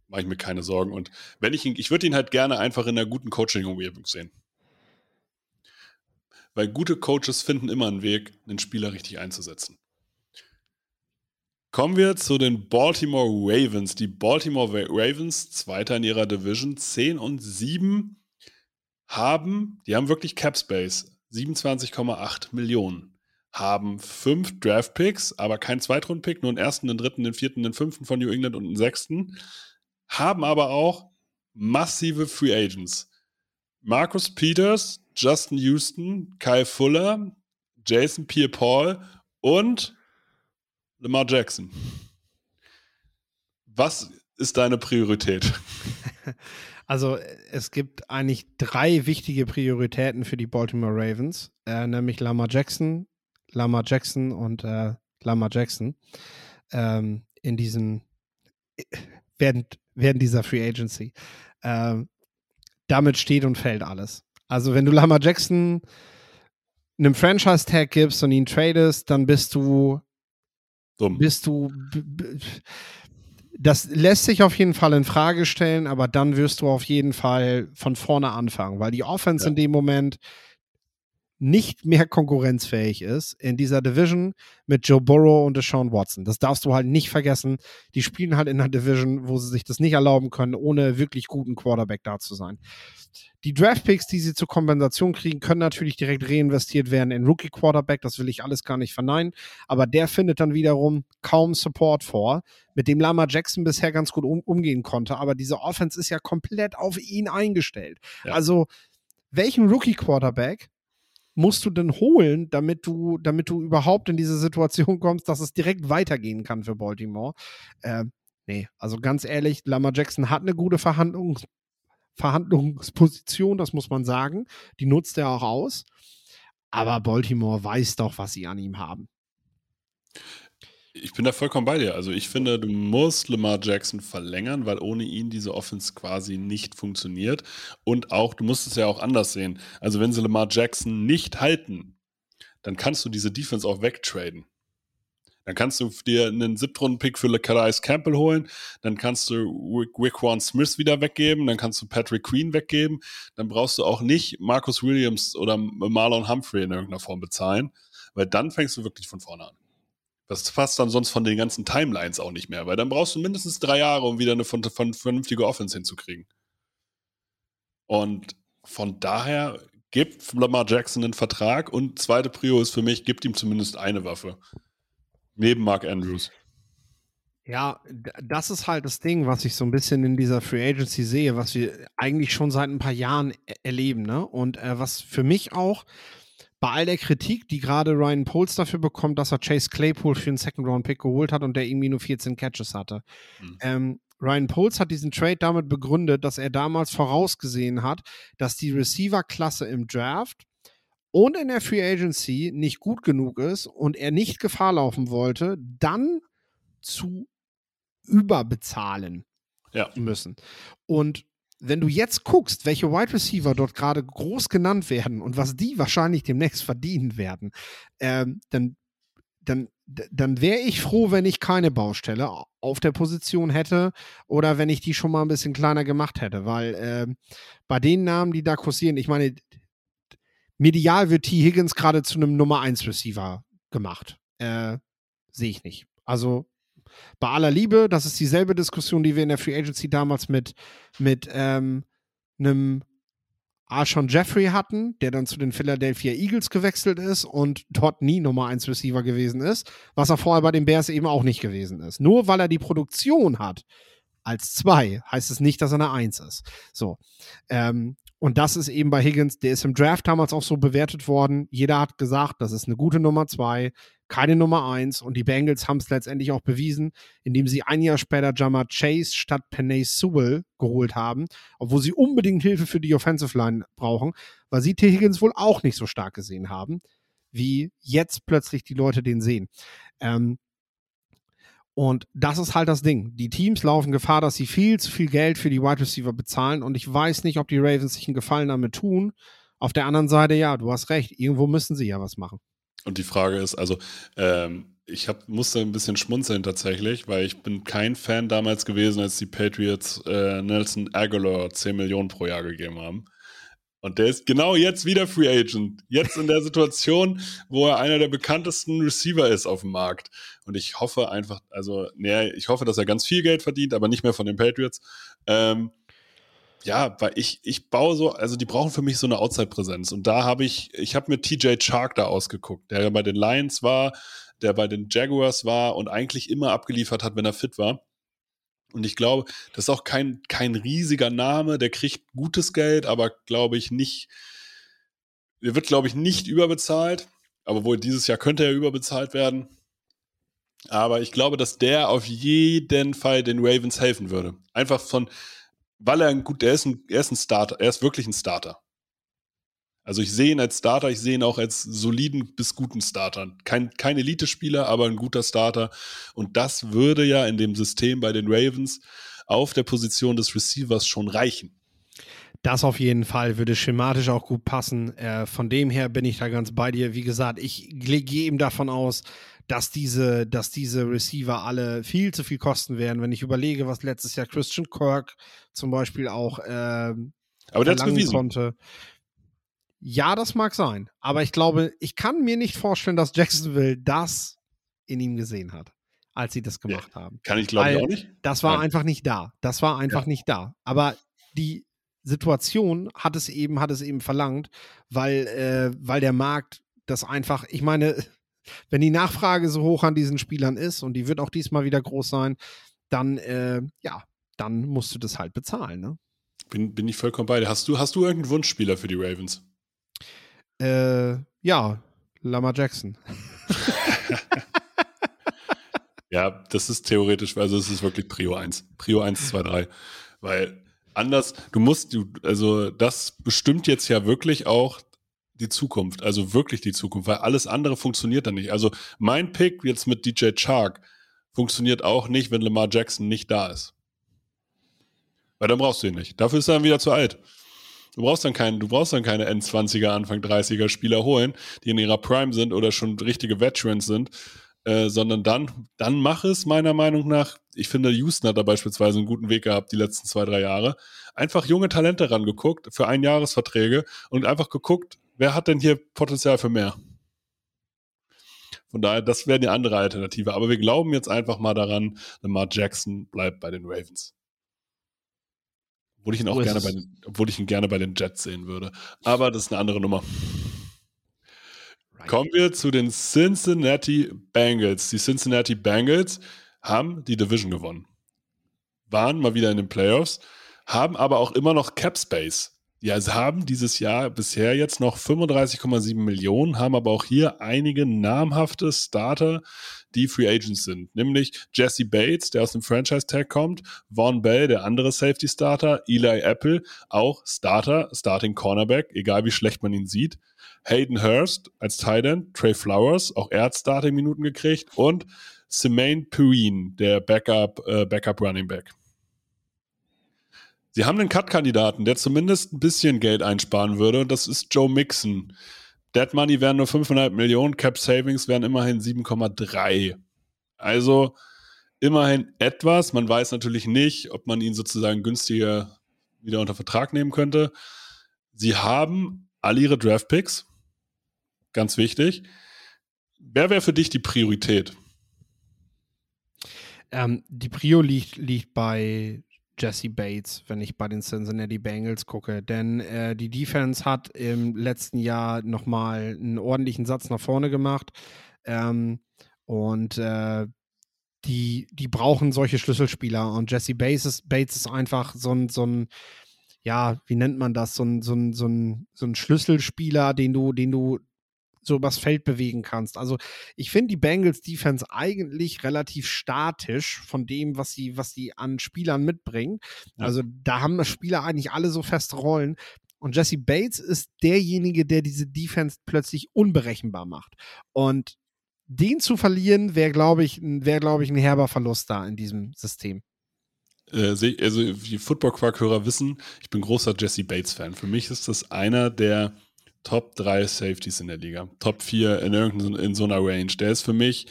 mache ich mir keine Sorgen. Und wenn ich ihn, ich würde ihn halt gerne einfach in einer guten Coaching-Umgebung sehen. Weil gute Coaches finden immer einen Weg, einen Spieler richtig einzusetzen. Kommen wir zu den Baltimore Ravens. Die Baltimore Ravens, Zweiter in ihrer Division, 10 und 7, haben, die haben wirklich Cap Space, 27,8 Millionen. Haben fünf Draft Picks, aber kein Zweitrund-Pick, nur einen ersten, einen dritten, einen vierten, einen fünften von New England und einen sechsten. Haben aber auch massive Free Agents. Marcus Peters, Justin Houston, Kyle Fuller, Jason Pierre-Paul und Lamar Jackson. Was ist deine Priorität? Also es gibt eigentlich drei wichtige Prioritäten für die Baltimore Ravens, äh, nämlich Lamar Jackson, Lamar Jackson und äh, Lamar Jackson ähm, in diesen während, während dieser Free Agency. Ähm, damit steht und fällt alles. Also wenn du Lamar Jackson einem Franchise-Tag gibst und ihn tradest, dann bist du Dumm. bist du das lässt sich auf jeden Fall in Frage stellen, aber dann wirst du auf jeden Fall von vorne anfangen, weil die Offense ja. in dem Moment nicht mehr konkurrenzfähig ist in dieser Division mit Joe Burrow und Deshaun Watson. Das darfst du halt nicht vergessen. Die spielen halt in einer Division, wo sie sich das nicht erlauben können, ohne wirklich guten Quarterback da zu sein. Die Draftpicks, die sie zur Kompensation kriegen, können natürlich direkt reinvestiert werden in Rookie Quarterback. Das will ich alles gar nicht verneinen. Aber der findet dann wiederum kaum Support vor, mit dem Lama Jackson bisher ganz gut um, umgehen konnte. Aber diese Offense ist ja komplett auf ihn eingestellt. Ja. Also, welchen Rookie Quarterback musst du denn holen, damit du, damit du überhaupt in diese Situation kommst, dass es direkt weitergehen kann für Baltimore? Äh, nee, also ganz ehrlich, Lamar Jackson hat eine gute Verhandlungs Verhandlungsposition, das muss man sagen. Die nutzt er auch aus. Aber Baltimore weiß doch, was sie an ihm haben. Ich bin da vollkommen bei dir. Also ich finde, du musst Lamar Jackson verlängern, weil ohne ihn diese Offense quasi nicht funktioniert. Und auch, du musst es ja auch anders sehen. Also wenn sie Lamar Jackson nicht halten, dann kannst du diese Defense auch wegtraden. Dann kannst du dir einen Siebtrunden-Pick für Calais Campbell holen, dann kannst du Wickwan Smith wieder weggeben, dann kannst du Patrick Queen weggeben, dann brauchst du auch nicht Marcus Williams oder Marlon Humphrey in irgendeiner Form bezahlen, weil dann fängst du wirklich von vorne an. Das passt dann sonst von den ganzen Timelines auch nicht mehr, weil dann brauchst du mindestens drei Jahre, um wieder eine von, von vernünftige Offense hinzukriegen. Und von daher gibt Lamar Jackson einen Vertrag und zweite Prio ist für mich, gibt ihm zumindest eine Waffe. Neben Mark Andrews. Ja, das ist halt das Ding, was ich so ein bisschen in dieser Free Agency sehe, was wir eigentlich schon seit ein paar Jahren e-, erleben, ne? Und äh, was für mich auch bei all der Kritik, die gerade Ryan Poles dafür bekommt, dass er Chase Claypool für einen Second-Round-Pick geholt hat und der irgendwie nur 14 Catches hatte. Mhm. Ähm, Ryan Poles hat diesen Trade damit begründet, dass er damals vorausgesehen hat, dass die Receiver-Klasse im Draft und in der Free Agency nicht gut genug ist und er nicht Gefahr laufen wollte, dann zu überbezahlen ja. müssen. Und wenn du jetzt guckst, welche Wide Receiver dort gerade groß genannt werden und was die wahrscheinlich demnächst verdienen werden, ähm, dann dann, dann wäre ich froh, wenn ich keine Baustelle auf der Position hätte oder wenn ich die schon mal ein bisschen kleiner gemacht hätte, weil äh, bei den Namen, die da kursieren, ich meine, medial wird T. Higgins gerade zu einem Nummer 1 Receiver gemacht. Äh, Sehe ich nicht. Also bei aller Liebe, das ist dieselbe Diskussion, die wir in der Free Agency damals mit, mit ähm, einem Arshon Jeffrey hatten, der dann zu den Philadelphia Eagles gewechselt ist und dort nie Nummer 1 Receiver gewesen ist, was er vorher bei den Bears eben auch nicht gewesen ist. Nur weil er die Produktion hat als 2, heißt es nicht, dass er eine 1 ist. So. Ähm, und das ist eben bei Higgins, der ist im Draft damals auch so bewertet worden. Jeder hat gesagt, das ist eine gute Nummer 2 keine Nummer 1 und die Bengals haben es letztendlich auch bewiesen, indem sie ein Jahr später Jamar Chase statt Penay Sewell geholt haben, obwohl sie unbedingt Hilfe für die Offensive Line brauchen, weil sie T. Higgins wohl auch nicht so stark gesehen haben, wie jetzt plötzlich die Leute den sehen. Ähm, und das ist halt das Ding. Die Teams laufen Gefahr, dass sie viel zu viel Geld für die Wide Receiver bezahlen. Und ich weiß nicht, ob die Ravens sich einen Gefallen damit tun. Auf der anderen Seite, ja, du hast recht. Irgendwo müssen sie ja was machen. Und die Frage ist, also, ähm, ich hab, musste ein bisschen schmunzeln tatsächlich, weil ich bin kein Fan damals gewesen, als die Patriots äh, Nelson Aguilar 10 Millionen pro Jahr gegeben haben. Und der ist genau jetzt wieder Free Agent. Jetzt in der Situation, wo er einer der bekanntesten Receiver ist auf dem Markt. Und ich hoffe einfach, also, nee, ich hoffe, dass er ganz viel Geld verdient, aber nicht mehr von den Patriots. Ähm, ja, weil ich, ich baue so, also die brauchen für mich so eine Outside-Präsenz. Und da habe ich, ich habe mir TJ Chark da ausgeguckt, der bei den Lions war, der bei den Jaguars war und eigentlich immer abgeliefert hat, wenn er fit war. Und ich glaube, das ist auch kein, kein riesiger Name, der kriegt gutes Geld, aber glaube ich nicht, der wird, glaube ich, nicht überbezahlt. Aber wohl dieses Jahr könnte er überbezahlt werden. Aber ich glaube, dass der auf jeden Fall den Ravens helfen würde. Einfach von, weil er ein gut, er ist ein, er ist ein Starter, er ist wirklich ein Starter. Also ich sehe ihn als Starter, ich sehe ihn auch als soliden bis guten Starter. Kein, kein Elite-Spieler, aber ein guter Starter. Und das würde ja in dem System bei den Ravens auf der Position des Receivers schon reichen. Das auf jeden Fall würde schematisch auch gut passen. Äh, von dem her bin ich da ganz bei dir. Wie gesagt, ich gehe eben davon aus, dass diese, dass diese Receiver alle viel zu viel kosten werden. Wenn ich überlege, was letztes Jahr Christian Kirk zum Beispiel auch äh, aber der bewiesen. konnte. Ja, das mag sein. Aber ich glaube, ich kann mir nicht vorstellen, dass Jacksonville das in ihm gesehen hat, als sie das gemacht ja, haben. Kann ich glaube ich auch nicht. Das war Nein. einfach nicht da. Das war einfach ja. nicht da. Aber die Situation hat es eben, hat es eben verlangt, weil, äh, weil der Markt das einfach, ich meine, wenn die Nachfrage so hoch an diesen Spielern ist und die wird auch diesmal wieder groß sein, dann, äh, ja, dann musst du das halt bezahlen, ne? Bin, bin ich vollkommen bei dir. Hast du, hast du irgendeinen Wunschspieler für die Ravens? Äh, ja, Lama Jackson. ja, das ist theoretisch, also es ist wirklich Prio 1. Prio 1, 2, 3. Weil anders, du musst, du, also das bestimmt jetzt ja wirklich auch die Zukunft, also wirklich die Zukunft, weil alles andere funktioniert dann nicht. Also mein Pick jetzt mit DJ Chark funktioniert auch nicht, wenn Lamar Jackson nicht da ist. Weil dann brauchst du ihn nicht. Dafür ist er dann wieder zu alt. Du brauchst dann keinen, du brauchst dann keine N20er, Anfang 30er Spieler holen, die in ihrer Prime sind oder schon richtige Veterans sind, äh, sondern dann, dann mach es meiner Meinung nach. Ich finde, Houston hat da beispielsweise einen guten Weg gehabt die letzten zwei, drei Jahre. Einfach junge Talente rangeguckt für Einjahresverträge und einfach geguckt, wer hat denn hier Potenzial für mehr? Von daher, das wäre eine andere Alternative. Aber wir glauben jetzt einfach mal daran, Lamar Jackson bleibt bei den Ravens. Obwohl ich ihn auch gerne bei, den, obwohl ich ihn gerne bei den Jets sehen würde. Aber das ist eine andere Nummer. Right. Kommen wir zu den Cincinnati Bengals. Die Cincinnati Bengals haben die Division gewonnen. Waren mal wieder in den Playoffs, haben aber auch immer noch Cap Space. Ja, sie haben dieses Jahr bisher jetzt noch 35,7 Millionen, haben aber auch hier einige namhafte Starter, die Free Agents sind. Nämlich Jesse Bates, der aus dem Franchise-Tag kommt, Vaughn Bell, der andere Safety-Starter, Eli Apple, auch Starter, Starting Cornerback, egal wie schlecht man ihn sieht. Hayden Hurst als Tight End, Trey Flowers, auch er hat Starting-Minuten gekriegt und Semaine Puin, der Backup, äh, Backup Running Back. Sie haben einen Cut-Kandidaten, der zumindest ein bisschen Geld einsparen würde, und das ist Joe Mixon. Dead Money wären nur 5,5 Millionen, Cap Savings wären immerhin 7,3. Also immerhin etwas. Man weiß natürlich nicht, ob man ihn sozusagen günstiger wieder unter Vertrag nehmen könnte. Sie haben alle ihre Draft Picks. Ganz wichtig. Wer wäre für dich die Priorität? Ähm, die Prio liegt, liegt bei Jesse Bates, wenn ich bei den Cincinnati Bengals gucke. Denn äh, die Defense hat im letzten Jahr nochmal einen ordentlichen Satz nach vorne gemacht. Ähm, und äh, die, die brauchen solche Schlüsselspieler. Und Jesse Bates ist, Bates ist einfach so ein, so ein, ja, wie nennt man das? So ein, so ein, so ein, so ein Schlüsselspieler, den du, den du so übers Feld bewegen kannst. Also ich finde die Bengals Defense eigentlich relativ statisch von dem, was sie, was sie an Spielern mitbringen. Ja. Also da haben das Spieler eigentlich alle so feste Rollen. Und Jesse Bates ist derjenige, der diese Defense plötzlich unberechenbar macht. Und den zu verlieren, wäre, glaube ich, wäre, glaube ich, ein herber Verlust da in diesem System. Äh, also, die Football-Quark-Hörer wissen, ich bin großer Jesse Bates-Fan. Für mich ist das einer der Top 3 Safeties in der Liga. Top 4 in, in so einer Range. Der ist für mich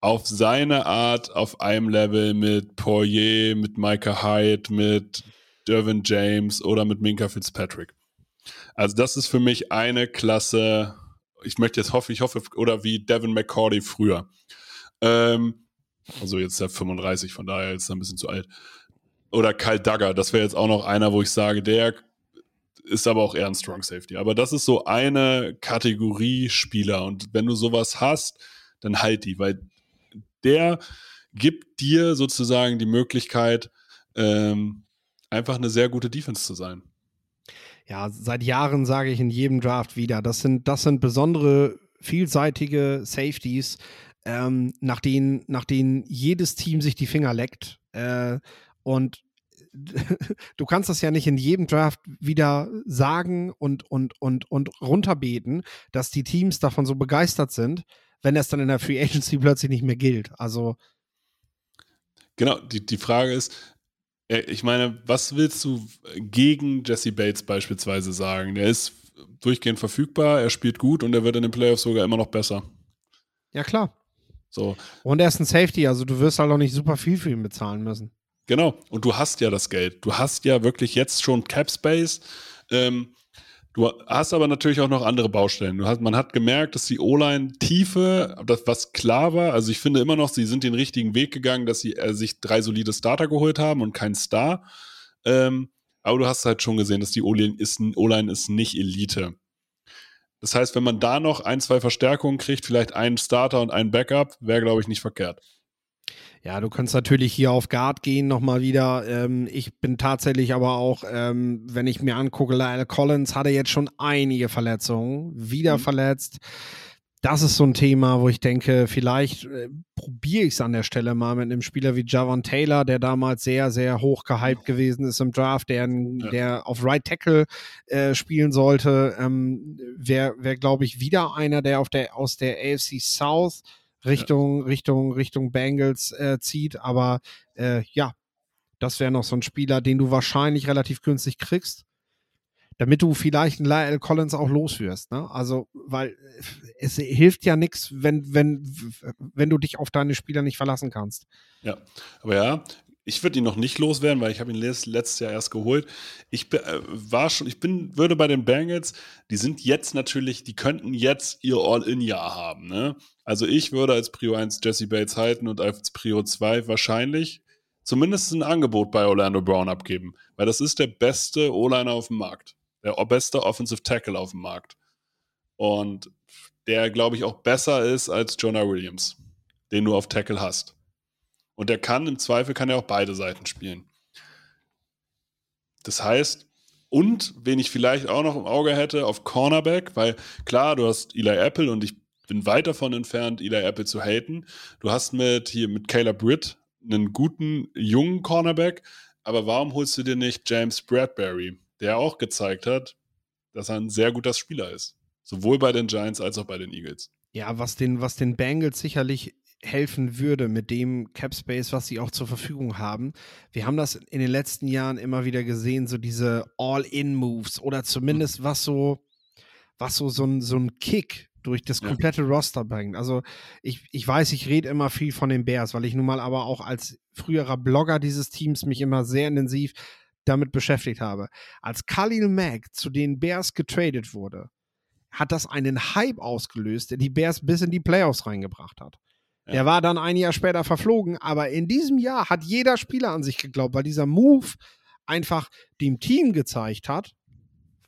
auf seine Art auf einem Level mit Poirier, mit Micah Hyde, mit Dervin James oder mit Minka Fitzpatrick. Also das ist für mich eine Klasse, ich möchte jetzt hoffen, ich hoffe, oder wie Devin McCordy früher. Ähm, also jetzt ist er 35, von daher ist er ein bisschen zu alt. Oder Kyle Duggar, das wäre jetzt auch noch einer, wo ich sage, der ist aber auch eher ein Strong Safety. Aber das ist so eine Kategorie Spieler. Und wenn du sowas hast, dann halt die, weil der gibt dir sozusagen die Möglichkeit, ähm, einfach eine sehr gute Defense zu sein. Ja, seit Jahren sage ich in jedem Draft wieder, das sind, das sind besondere, vielseitige Safeties, ähm, nach, denen, nach denen jedes Team sich die Finger leckt. Äh, und du kannst das ja nicht in jedem Draft wieder sagen und, und, und, und runterbeten, dass die Teams davon so begeistert sind, wenn es dann in der Free Agency plötzlich nicht mehr gilt. Also. Genau, die, die Frage ist, äh, ich meine, was willst du gegen Jesse Bates beispielsweise sagen? Der ist durchgehend verfügbar, er spielt gut und er wird in den Playoffs sogar immer noch besser. Ja, klar. So. Und er ist ein Safety, also du wirst halt auch nicht super viel für ihn bezahlen müssen. Genau. Und du hast ja das Geld. Du hast ja wirklich jetzt schon Cap Space. Ähm, du hast aber natürlich auch noch andere Baustellen. Hast, man hat gemerkt, dass die O-Line Tiefe, was klar war, also ich finde immer noch, sie sind den richtigen Weg gegangen, dass sie äh, sich drei solide Starter geholt haben und keinen Star. Ähm, aber du hast halt schon gesehen, dass die O-Line ist, ist nicht Elite. Das heißt, wenn man da noch ein, zwei Verstärkungen kriegt, vielleicht einen Starter und einen Backup, wäre, glaube ich, nicht verkehrt. Ja, du kannst natürlich hier auf Guard gehen nochmal wieder. Ähm, ich bin tatsächlich aber auch, ähm, wenn ich mir angucke, Lyle Collins hatte jetzt schon einige Verletzungen, wieder mhm. verletzt. Das ist so ein Thema, wo ich denke, vielleicht äh, probiere ich es an der Stelle mal mit einem Spieler wie Javon Taylor, der damals sehr, sehr hoch gehypt gewesen ist im Draft, der, ja. der auf Right Tackle äh, spielen sollte. Ähm, Wäre, wär, glaube ich, wieder einer, der, auf der aus der AFC South Richtung, ja. Richtung, Richtung Bengals äh, zieht. Aber äh, ja, das wäre noch so ein Spieler, den du wahrscheinlich relativ günstig kriegst, damit du vielleicht einen Lyle Collins auch loswirst. Ne? Also, weil äh, es hilft ja nichts, wenn, wenn, wenn du dich auf deine Spieler nicht verlassen kannst. Ja, aber ja, ich würde ihn noch nicht loswerden, weil ich habe ihn letztes Jahr erst geholt. Ich äh, war schon, ich bin, würde bei den Bengals, die sind jetzt natürlich, die könnten jetzt ihr All-In-Jahr haben. Ne? Also ich würde als Prio 1 Jesse Bates halten und als Prio 2 wahrscheinlich zumindest ein Angebot bei Orlando Brown abgeben, weil das ist der beste O-Liner auf dem Markt, der beste Offensive Tackle auf dem Markt. Und der, glaube ich, auch besser ist als Jonah Williams, den du auf Tackle hast. Und der kann im Zweifel kann er auch beide Seiten spielen. Das heißt, und wen ich vielleicht auch noch im Auge hätte, auf Cornerback, weil klar, du hast Eli Apple und ich bin weit davon entfernt, Eli Apple zu haten. Du hast mit hier mit Caleb Britt einen guten jungen Cornerback, aber warum holst du dir nicht James Bradbury, der auch gezeigt hat, dass er ein sehr guter Spieler ist, sowohl bei den Giants als auch bei den Eagles. Ja, was den, was den Bengals sicherlich helfen würde mit dem Cap Space, was sie auch zur Verfügung haben. Wir haben das in den letzten Jahren immer wieder gesehen, so diese All-In-Moves oder zumindest was so, was so, so ein, so ein Kick durch das komplette ja. Roster bringt. Also ich, ich weiß, ich rede immer viel von den Bears, weil ich nun mal aber auch als früherer Blogger dieses Teams mich immer sehr intensiv damit beschäftigt habe. Als Khalil Mack zu den Bears getradet wurde, hat das einen Hype ausgelöst, der die Bears bis in die Playoffs reingebracht hat. Der war dann ein Jahr später verflogen, aber in diesem Jahr hat jeder Spieler an sich geglaubt, weil dieser Move einfach dem Team gezeigt hat,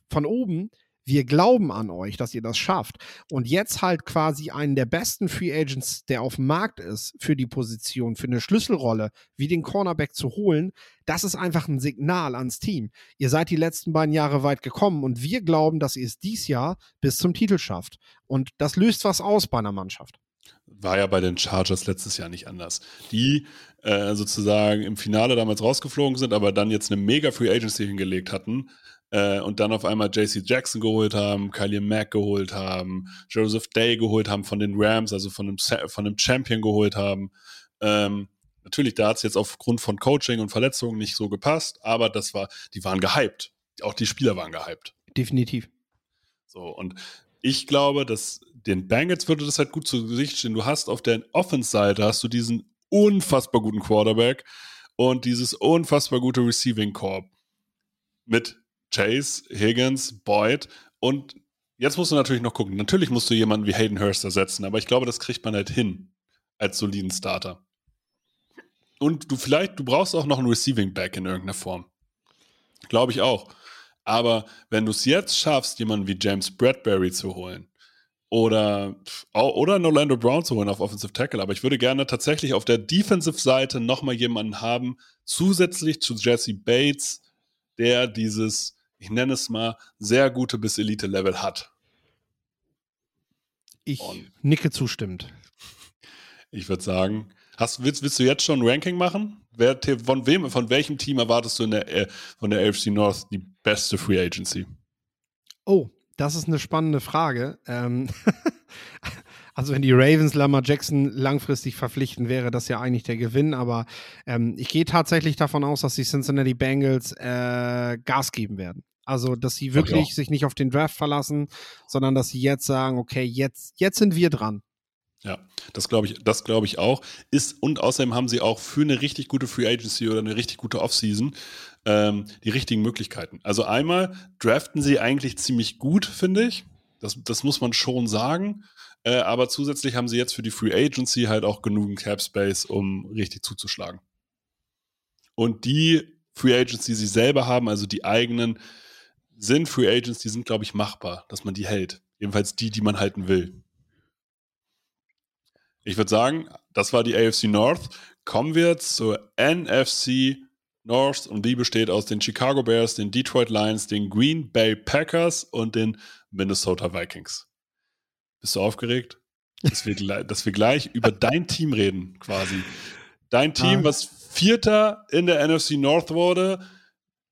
von oben, wir glauben an euch, dass ihr das schafft. Und jetzt halt quasi einen der besten Free Agents, der auf dem Markt ist, für die Position, für eine Schlüsselrolle, wie den Cornerback zu holen, das ist einfach ein Signal ans Team. Ihr seid die letzten beiden Jahre weit gekommen und wir glauben, dass ihr es dies Jahr bis zum Titel schafft. Und das löst was aus bei einer Mannschaft. War ja bei den Chargers letztes Jahr nicht anders. Die äh, sozusagen im Finale damals rausgeflogen sind, aber dann jetzt eine mega Free Agency hingelegt hatten äh, und dann auf einmal JC Jackson geholt haben, Kylie Mack geholt haben, Joseph Day geholt haben von den Rams, also von einem, von einem Champion geholt haben. Ähm, natürlich, da hat es jetzt aufgrund von Coaching und Verletzungen nicht so gepasst, aber das war, die waren gehypt. Auch die Spieler waren gehypt. Definitiv. So, und ich glaube, dass den Bengals würde das halt gut zu Gesicht stehen. Du hast auf der Offense-Seite hast du diesen unfassbar guten Quarterback und dieses unfassbar gute Receiving Corp mit Chase, Higgins, Boyd und jetzt musst du natürlich noch gucken. Natürlich musst du jemanden wie Hayden Hurst ersetzen, aber ich glaube, das kriegt man halt hin als soliden Starter. Und du vielleicht, du brauchst auch noch einen Receiving Back in irgendeiner Form. Glaube ich auch. Aber wenn du es jetzt schaffst, jemanden wie James Bradbury zu holen oder, oder einen Orlando Brown zu holen auf Offensive Tackle, aber ich würde gerne tatsächlich auf der Defensive-Seite nochmal jemanden haben, zusätzlich zu Jesse Bates, der dieses ich nenne es mal, sehr gute bis Elite-Level hat. Ich Und nicke zustimmend. Ich würde sagen, hast, willst, willst du jetzt schon ein Ranking machen? Wer, von, wem, von welchem Team erwartest du in der, äh, von der AFC North die beste Free Agency? Oh, das ist eine spannende Frage. Ähm also wenn die Ravens Lamar Jackson langfristig verpflichten, wäre das ja eigentlich der Gewinn. Aber ähm, ich gehe tatsächlich davon aus, dass die Cincinnati Bengals äh, Gas geben werden. Also, dass sie wirklich sich nicht auf den Draft verlassen, sondern dass sie jetzt sagen, okay, jetzt, jetzt sind wir dran. Ja, das glaube ich, das glaube ich auch. Ist, und außerdem haben sie auch für eine richtig gute Free Agency oder eine richtig gute Offseason ähm, die richtigen Möglichkeiten. Also einmal draften sie eigentlich ziemlich gut, finde ich. Das, das muss man schon sagen. Äh, aber zusätzlich haben sie jetzt für die Free Agency halt auch genügend Cap Space, um richtig zuzuschlagen. Und die Free Agents, die sie selber haben, also die eigenen, sind Free Agents, die sind, glaube ich, machbar, dass man die hält. Jedenfalls die, die man halten will. Ich würde sagen, das war die AFC North. Kommen wir zur NFC North und die besteht aus den Chicago Bears, den Detroit Lions, den Green Bay Packers und den Minnesota Vikings. Bist du aufgeregt? Dass wir, dass wir gleich über dein Team reden, quasi. Dein Team, ah. was Vierter in der NFC North wurde,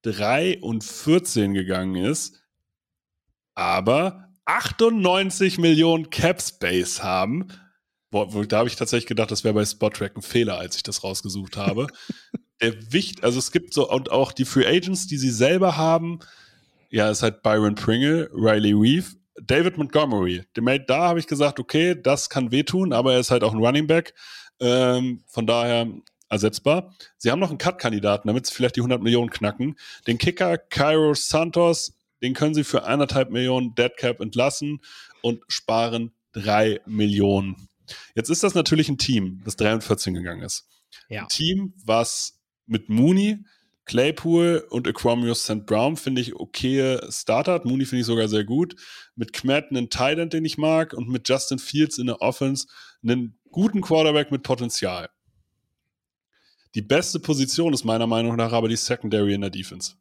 3 und 14 gegangen ist, aber 98 Millionen Cap Space haben. Boah, da habe ich tatsächlich gedacht, das wäre bei Spottrack ein Fehler, als ich das rausgesucht habe. Der Wicht, also es gibt so, und auch die Free Agents, die sie selber haben, ja, ist halt Byron Pringle, Riley Reeve, David Montgomery. Da habe ich gesagt, okay, das kann wehtun, aber er ist halt auch ein Running Back. Ähm, von daher ersetzbar. Sie haben noch einen Cut-Kandidaten, damit sie vielleicht die 100 Millionen knacken. Den Kicker Cairo Santos, den können sie für eineinhalb Millionen Deadcap entlassen und sparen drei Millionen. Jetzt ist das natürlich ein Team, das 3 und 14 gegangen ist. Ja. Ein Team, was mit Mooney, Claypool und Aquamius St. Brown finde ich okay Starter. Mooney finde ich sogar sehr gut. Mit Kmet einen Titan, den ich mag und mit Justin Fields in der Offense einen guten Quarterback mit Potenzial. Die beste Position ist meiner Meinung nach aber die Secondary in der Defense.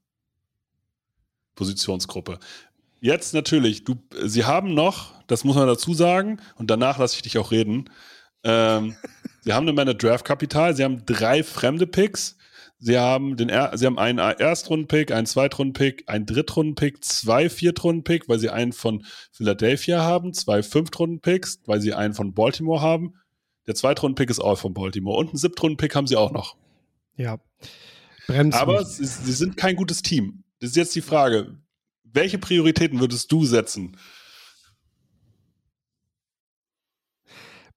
Positionsgruppe. Jetzt natürlich, du, sie haben noch, das muss man dazu sagen, und danach lasse ich dich auch reden. Ähm, sie haben eine Menge Draft-Kapital, sie haben drei fremde Picks. Sie haben, den, er sie haben einen Erstrunden-Pick, einen Zweitrunden-Pick, einen Drittrunden-Pick, zwei Viertrunden-Pick, weil sie einen von Philadelphia haben, zwei Fünftrunden-Picks, weil sie einen von Baltimore haben. Der Zweitrunden-Pick ist auch von Baltimore und einen Siebtrunden-Pick haben sie auch noch. Ja. Bremsen. Aber sie, sie sind kein gutes Team. Das ist jetzt die Frage. Welche Prioritäten würdest du setzen?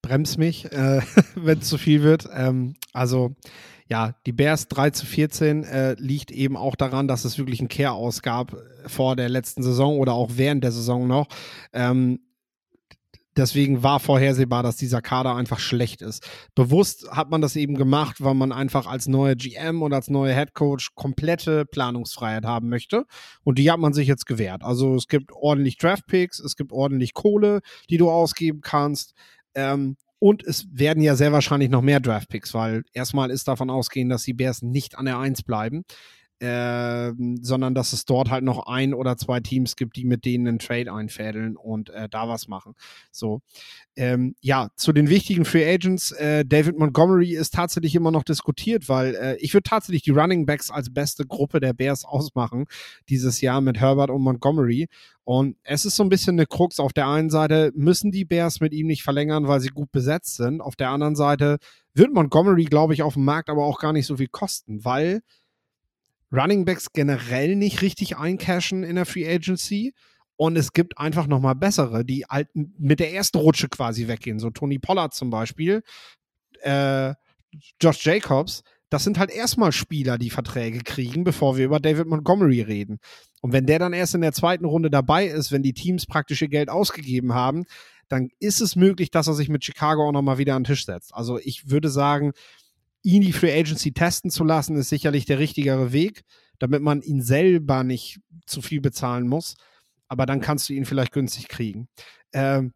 Brems mich, äh, wenn es zu viel wird. Ähm, also ja, die Bears 3 zu 14 äh, liegt eben auch daran, dass es wirklich ein Care-Aus gab vor der letzten Saison oder auch während der Saison noch. Ähm, deswegen war vorhersehbar, dass dieser Kader einfach schlecht ist. Bewusst hat man das eben gemacht, weil man einfach als neuer GM und als neuer Head Coach komplette Planungsfreiheit haben möchte. Und die hat man sich jetzt gewährt. Also es gibt ordentlich Draft Picks, es gibt ordentlich Kohle, die du ausgeben kannst. Ähm, und es werden ja sehr wahrscheinlich noch mehr Draft Picks, weil erstmal ist davon ausgehen, dass die Bears nicht an der 1 bleiben äh, sondern dass es dort halt noch ein oder zwei Teams gibt, die mit denen einen Trade einfädeln und äh, da was machen. So, ähm, ja, zu den wichtigen Free Agents. Äh, David Montgomery ist tatsächlich immer noch diskutiert, weil äh, ich würde tatsächlich die Running Backs als beste Gruppe der Bears ausmachen dieses Jahr mit Herbert und Montgomery. Und es ist so ein bisschen eine Krux. Auf der einen Seite müssen die Bears mit ihm nicht verlängern, weil sie gut besetzt sind. Auf der anderen Seite wird Montgomery, glaube ich, auf dem Markt aber auch gar nicht so viel kosten, weil Runningbacks generell nicht richtig eincashen in der Free Agency. Und es gibt einfach nochmal bessere, die halt mit der ersten Rutsche quasi weggehen. So Tony Pollard zum Beispiel, äh, Josh Jacobs. Das sind halt erstmal Spieler, die Verträge kriegen, bevor wir über David Montgomery reden. Und wenn der dann erst in der zweiten Runde dabei ist, wenn die Teams praktisch ihr Geld ausgegeben haben, dann ist es möglich, dass er sich mit Chicago auch nochmal wieder an den Tisch setzt. Also ich würde sagen, ihn die Free Agency testen zu lassen, ist sicherlich der richtigere Weg, damit man ihn selber nicht zu viel bezahlen muss. Aber dann kannst du ihn vielleicht günstig kriegen. Ähm,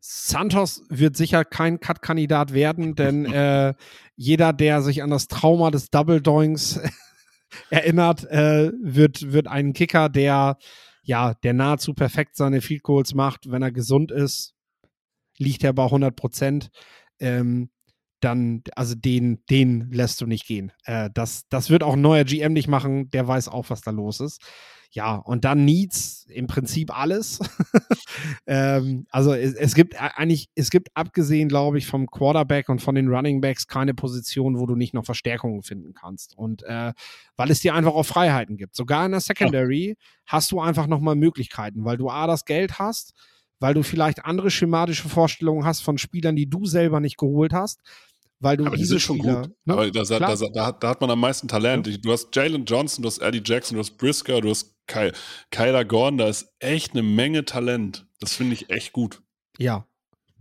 Santos wird sicher kein Cut-Kandidat werden, denn äh, jeder, der sich an das Trauma des Double Doings erinnert, äh, wird, wird einen Kicker, der ja, der nahezu perfekt seine Field Goals macht, wenn er gesund ist, liegt er bei 100 Prozent. Ähm, dann, also den, den lässt du nicht gehen. Äh, das, das wird auch ein neuer GM nicht machen, der weiß auch, was da los ist. Ja, und dann Needs im Prinzip alles. ähm, also es, es, gibt eigentlich, es gibt abgesehen, glaube ich, vom Quarterback und von den Running Backs keine Position, wo du nicht noch Verstärkungen finden kannst. Und äh, weil es dir einfach auch Freiheiten gibt. Sogar in der Secondary oh. hast du einfach nochmal Möglichkeiten, weil du A, das Geld hast, weil du vielleicht andere schematische Vorstellungen hast von Spielern, die du selber nicht geholt hast weil du aber diese die sind Spieler, schon gut. Ne? Aber da, da, da, da, hat man am meisten Talent. Ja. Du hast Jalen Johnson, du hast Eddie Jackson, du hast Brisker, du hast Ky Kyler Gordon. Da ist echt eine Menge Talent. Das finde ich echt gut. Ja,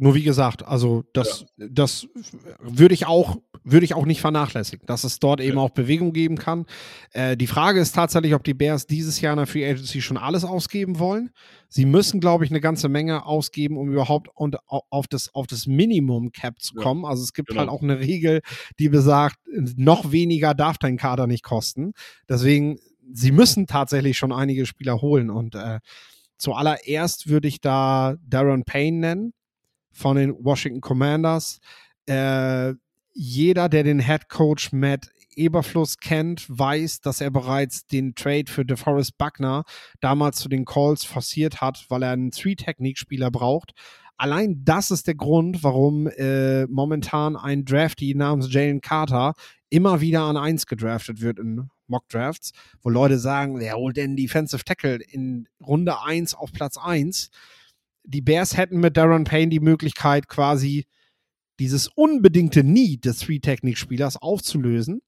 nur wie gesagt, also das, ja. das würde ich auch, würde ich auch nicht vernachlässigen, dass es dort eben ja. auch Bewegung geben kann. Äh, die Frage ist tatsächlich, ob die Bears dieses Jahr in der Free Agency schon alles ausgeben wollen. Sie müssen, glaube ich, eine ganze Menge ausgeben, um überhaupt und auf das, auf das Minimum Cap zu kommen. Ja. Also es gibt genau. halt auch eine Regel, die besagt, noch weniger darf dein Kader nicht kosten. Deswegen, sie müssen tatsächlich schon einige Spieler holen und äh, Zuallererst würde ich da Darren Payne nennen von den Washington Commanders. Äh, jeder, der den Head Coach Matt Eberfluss kennt, weiß, dass er bereits den Trade für DeForest Buckner damals zu den Calls forciert hat, weil er einen Three-Technik-Spieler braucht. Allein das ist der Grund, warum äh, momentan ein Drafty namens Jalen Carter immer wieder an 1 gedraftet wird in Mock-Drafts, wo Leute sagen, wer holt denn Defensive Tackle in Runde 1 auf Platz 1? Die Bears hätten mit Darren Payne die Möglichkeit, quasi dieses unbedingte Need des Three-Technik-Spielers aufzulösen.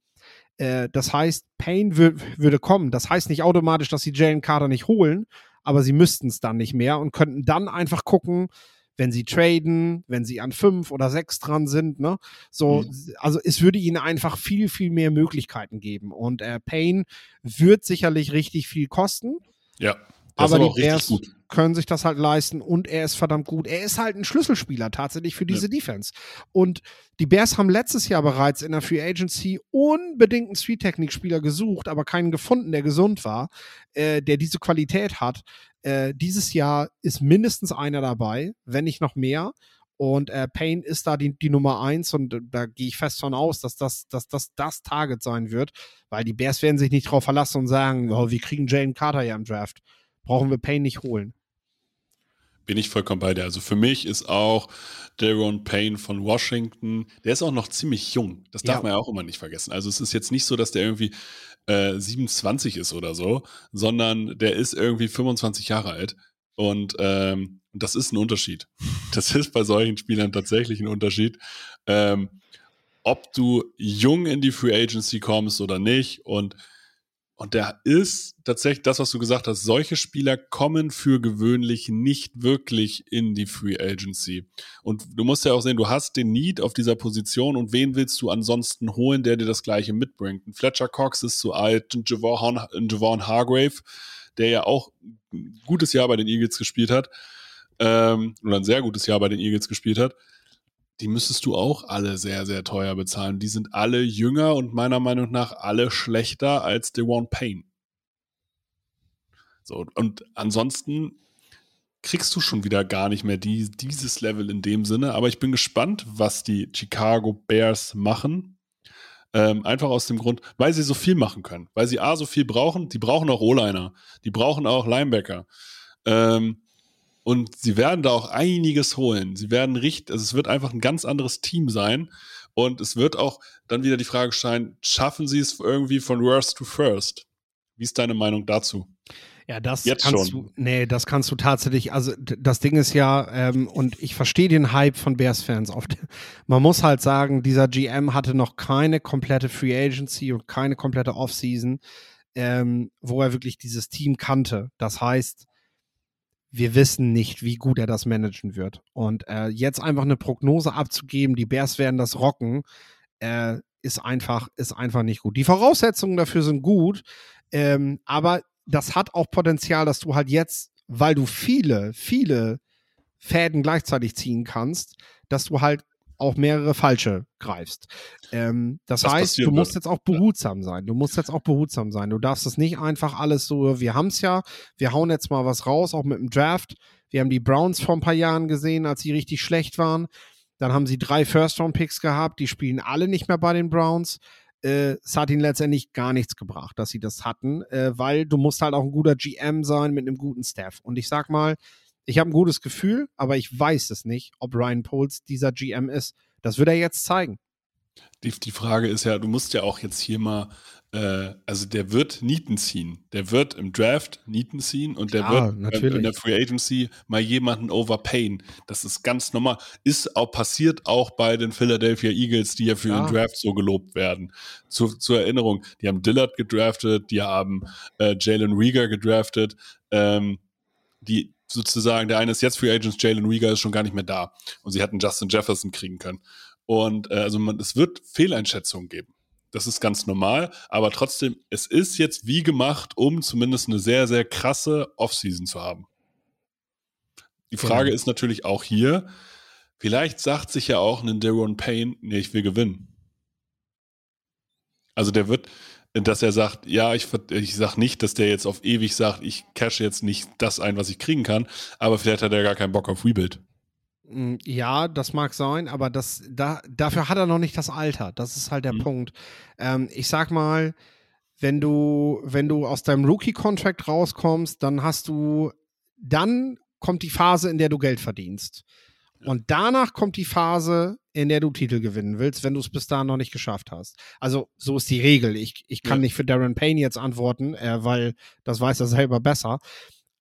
Äh, das heißt, Payne würde kommen. Das heißt nicht automatisch, dass sie Jalen Carter nicht holen, aber sie müssten es dann nicht mehr und könnten dann einfach gucken, wenn sie traden, wenn sie an fünf oder sechs dran sind, ne? So, mhm. also es würde ihnen einfach viel, viel mehr Möglichkeiten geben. Und äh, Payne wird sicherlich richtig viel kosten. Ja. Aber, aber die Bears, gut können sich das halt leisten und er ist verdammt gut. Er ist halt ein Schlüsselspieler tatsächlich für diese ja. Defense. Und die Bears haben letztes Jahr bereits in der Free Agency unbedingt einen Street-Technik-Spieler gesucht, aber keinen gefunden, der gesund war, äh, der diese Qualität hat. Äh, dieses Jahr ist mindestens einer dabei, wenn nicht noch mehr. Und äh, Payne ist da die, die Nummer eins und äh, da gehe ich fest von aus, dass das, dass das das Target sein wird, weil die Bears werden sich nicht darauf verlassen und sagen, oh, wir kriegen Jalen Carter ja im Draft. Brauchen wir Payne nicht holen bin ich vollkommen bei dir. Also für mich ist auch Daron Payne von Washington, der ist auch noch ziemlich jung. Das darf ja. man ja auch immer nicht vergessen. Also es ist jetzt nicht so, dass der irgendwie äh, 27 ist oder so, sondern der ist irgendwie 25 Jahre alt. Und ähm, das ist ein Unterschied. Das ist bei solchen Spielern tatsächlich ein Unterschied. Ähm, ob du jung in die Free Agency kommst oder nicht. Und, und der ist tatsächlich das, was du gesagt hast. Solche Spieler kommen für gewöhnlich nicht wirklich in die Free Agency. Und du musst ja auch sehen, du hast den Need auf dieser Position und wen willst du ansonsten holen, der dir das Gleiche mitbringt? Ein Fletcher Cox ist zu alt, ein Javon, ein Javon Hargrave, der ja auch ein gutes Jahr bei den Eagles gespielt hat ähm, oder ein sehr gutes Jahr bei den Eagles gespielt hat, die müsstest du auch alle sehr, sehr teuer bezahlen. Die sind alle jünger und meiner Meinung nach alle schlechter als Dewan Payne. So, und ansonsten kriegst du schon wieder gar nicht mehr die, dieses Level in dem Sinne. Aber ich bin gespannt, was die Chicago Bears machen. Ähm, einfach aus dem Grund, weil sie so viel machen können. Weil sie A, so viel brauchen. Die brauchen auch O-Liner. Die brauchen auch Linebacker. Ähm, und sie werden da auch einiges holen. Sie werden richtig, also es wird einfach ein ganz anderes Team sein. Und es wird auch dann wieder die Frage sein, schaffen sie es irgendwie von worst to first? Wie ist deine Meinung dazu? Ja, das Jetzt kannst schon. du, nee, das kannst du tatsächlich, also das Ding ist ja, ähm, und ich verstehe den Hype von Bears-Fans oft. Man muss halt sagen, dieser GM hatte noch keine komplette Free Agency und keine komplette Offseason, ähm, wo er wirklich dieses Team kannte. Das heißt, wir wissen nicht, wie gut er das managen wird. Und äh, jetzt einfach eine Prognose abzugeben, die Bears werden das rocken, äh, ist einfach, ist einfach nicht gut. Die Voraussetzungen dafür sind gut, ähm, aber das hat auch Potenzial, dass du halt jetzt, weil du viele, viele Fäden gleichzeitig ziehen kannst, dass du halt auch mehrere falsche greifst. Ähm, das, das heißt, du musst wird. jetzt auch behutsam sein. Du musst jetzt auch behutsam sein. Du darfst es nicht einfach alles so, wir haben es ja, wir hauen jetzt mal was raus, auch mit dem Draft. Wir haben die Browns vor ein paar Jahren gesehen, als sie richtig schlecht waren. Dann haben sie drei First-Round-Picks gehabt, die spielen alle nicht mehr bei den Browns. Äh, es hat ihnen letztendlich gar nichts gebracht, dass sie das hatten, äh, weil du musst halt auch ein guter GM sein mit einem guten Staff. Und ich sag mal, ich habe ein gutes Gefühl, aber ich weiß es nicht, ob Ryan Poles dieser GM ist. Das wird er jetzt zeigen. Die, die Frage ist ja, du musst ja auch jetzt hier mal, äh, also der wird Nieten ziehen. Der wird im Draft Nieten ziehen und der ja, wird in der Free Agency mal jemanden overpayen. Das ist ganz normal. Ist auch passiert auch bei den Philadelphia Eagles, die ja für ja. den Draft so gelobt werden. Zu, zur Erinnerung, die haben Dillard gedraftet, die haben äh, Jalen Rieger gedraftet. Ähm, die, sozusagen, der eine ist jetzt Free Agents, Jalen Rieger ist schon gar nicht mehr da. Und sie hätten Justin Jefferson kriegen können. Und äh, also man, es wird Fehleinschätzungen geben. Das ist ganz normal, aber trotzdem, es ist jetzt wie gemacht, um zumindest eine sehr, sehr krasse Offseason zu haben. Die Frage genau. ist natürlich auch hier, vielleicht sagt sich ja auch ein Deron Payne, nee, ich will gewinnen. Also der wird, dass er sagt, ja, ich, ich sag nicht, dass der jetzt auf ewig sagt, ich cache jetzt nicht das ein, was ich kriegen kann, aber vielleicht hat er gar keinen Bock auf Rebuild. Mm, ja, das mag sein, aber das, da, dafür hat er noch nicht das Alter. Das ist halt der mhm. Punkt. Ähm, ich sag mal, wenn du, wenn du aus deinem Rookie-Contract rauskommst, dann hast du, dann kommt die Phase, in der du Geld verdienst. Und danach kommt die Phase, in der du Titel gewinnen willst, wenn du es bis dahin noch nicht geschafft hast. Also so ist die Regel. Ich, ich kann ja. nicht für Darren Payne jetzt antworten, äh, weil das weiß er selber besser.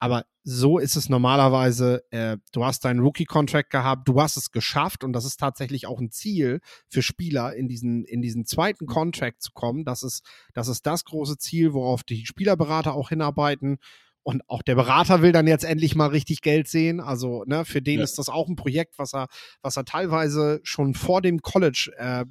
Aber so ist es normalerweise. Äh, du hast deinen Rookie-Contract gehabt, du hast es geschafft und das ist tatsächlich auch ein Ziel für Spieler, in diesen, in diesen zweiten Contract zu kommen. Das ist, das ist das große Ziel, worauf die Spielerberater auch hinarbeiten. Und auch der Berater will dann jetzt endlich mal richtig Geld sehen. Also, ne, für den ja. ist das auch ein Projekt, was er, was er teilweise schon vor dem College äh,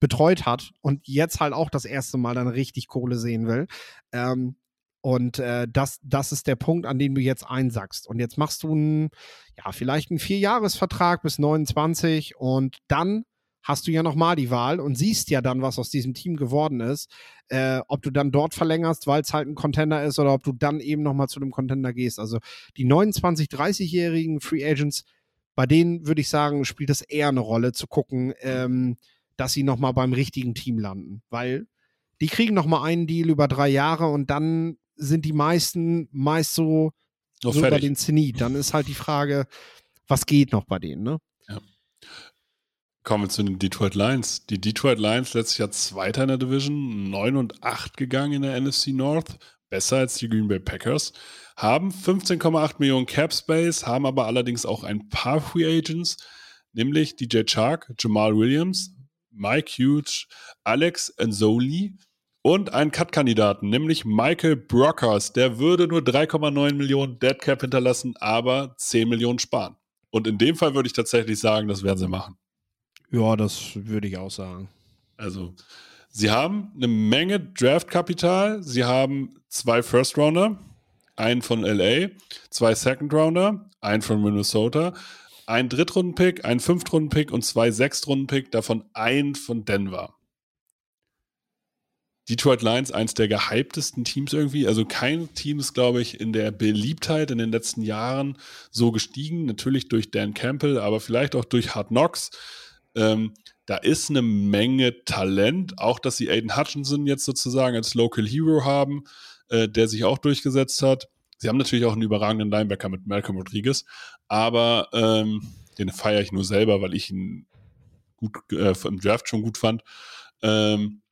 betreut hat und jetzt halt auch das erste Mal dann richtig Kohle sehen will. Ähm, und äh, das, das ist der Punkt, an dem du jetzt einsackst. Und jetzt machst du einen, ja, vielleicht einen Vierjahresvertrag bis 29 und dann hast du ja nochmal die Wahl und siehst ja dann, was aus diesem Team geworden ist. Äh, ob du dann dort verlängerst, weil es halt ein Contender ist, oder ob du dann eben nochmal zu dem Contender gehst. Also die 29-, 30-jährigen Free Agents, bei denen würde ich sagen, spielt es eher eine Rolle zu gucken, ähm, dass sie nochmal beim richtigen Team landen. Weil die kriegen nochmal einen Deal über drei Jahre und dann sind die meisten meist so, so bei den Zenit. Dann ist halt die Frage, was geht noch bei denen, ne? Ja. Kommen wir zu den Detroit Lions. Die Detroit Lions letztes Jahr Zweiter in der Division, 9 und 8 gegangen in der NFC North. besser als die Green Bay Packers, haben 15,8 Millionen Cap Space, haben aber allerdings auch ein paar Free Agents, nämlich DJ Chark, Jamal Williams, Mike Hughes, Alex Enzoli und einen Cut-Kandidaten, nämlich Michael Brockers. Der würde nur 3,9 Millionen Dead Cap hinterlassen, aber 10 Millionen sparen. Und in dem Fall würde ich tatsächlich sagen, das werden sie machen. Ja, das würde ich auch sagen. Also, sie haben eine Menge Draft-Kapital. Sie haben zwei First-Rounder, einen von LA, zwei Second-Rounder, einen von Minnesota, einen Drittrunden-Pick, einen Fünftrunden-Pick und zwei Sechstrunden-Pick, davon einen von Denver. Detroit Lions, eins der gehyptesten Teams irgendwie. Also kein Team ist, glaube ich, in der Beliebtheit in den letzten Jahren so gestiegen. Natürlich durch Dan Campbell, aber vielleicht auch durch Hard Knocks. Ähm, da ist eine Menge Talent. Auch, dass sie Aiden Hutchinson jetzt sozusagen als Local Hero haben, äh, der sich auch durchgesetzt hat. Sie haben natürlich auch einen überragenden Linebacker mit Malcolm Rodriguez, aber ähm, den feiere ich nur selber, weil ich ihn gut äh, im Draft schon gut fand. Ähm,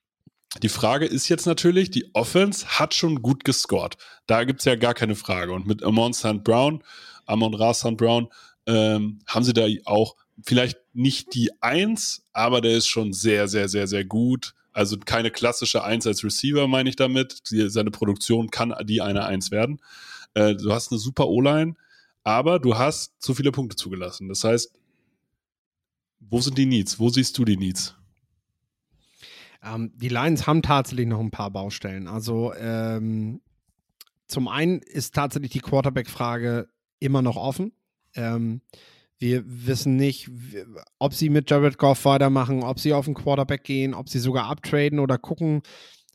die Frage ist jetzt natürlich, die Offense hat schon gut gescored. Da gibt es ja gar keine Frage. Und mit Amon St. Brown, Amon Ra St. Brown, ähm, haben sie da auch vielleicht nicht die Eins, aber der ist schon sehr, sehr, sehr, sehr gut. Also keine klassische Eins als Receiver, meine ich damit. Die, seine Produktion kann die eine Eins werden. Äh, du hast eine super O-Line, aber du hast zu viele Punkte zugelassen. Das heißt, wo sind die Needs? Wo siehst du die Needs? Ähm, die Lions haben tatsächlich noch ein paar Baustellen. Also ähm, zum einen ist tatsächlich die Quarterback-Frage immer noch offen. Ähm, wir wissen nicht, ob sie mit Jared Goff weitermachen, ob sie auf den Quarterback gehen, ob sie sogar abtraden oder gucken,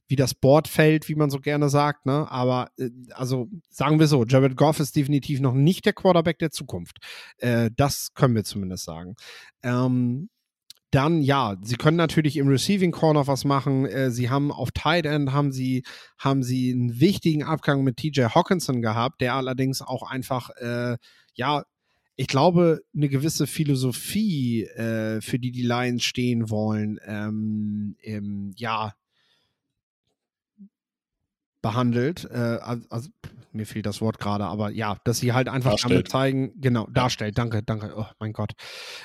wie das Board fällt, wie man so gerne sagt. Ne? Aber äh, also sagen wir so, Jared Goff ist definitiv noch nicht der Quarterback der Zukunft. Äh, das können wir zumindest sagen. Ähm, dann ja, sie können natürlich im Receiving Corner was machen. Äh, sie haben auf Tight End haben sie haben sie einen wichtigen Abgang mit TJ Hawkinson gehabt, der allerdings auch einfach äh, ja ich glaube, eine gewisse Philosophie, äh, für die die Lions stehen wollen, ähm, ähm, ja, behandelt. Äh, also, mir fehlt das Wort gerade, aber ja, dass sie halt einfach darstellt. damit zeigen, genau, darstellt, danke, danke, oh mein Gott.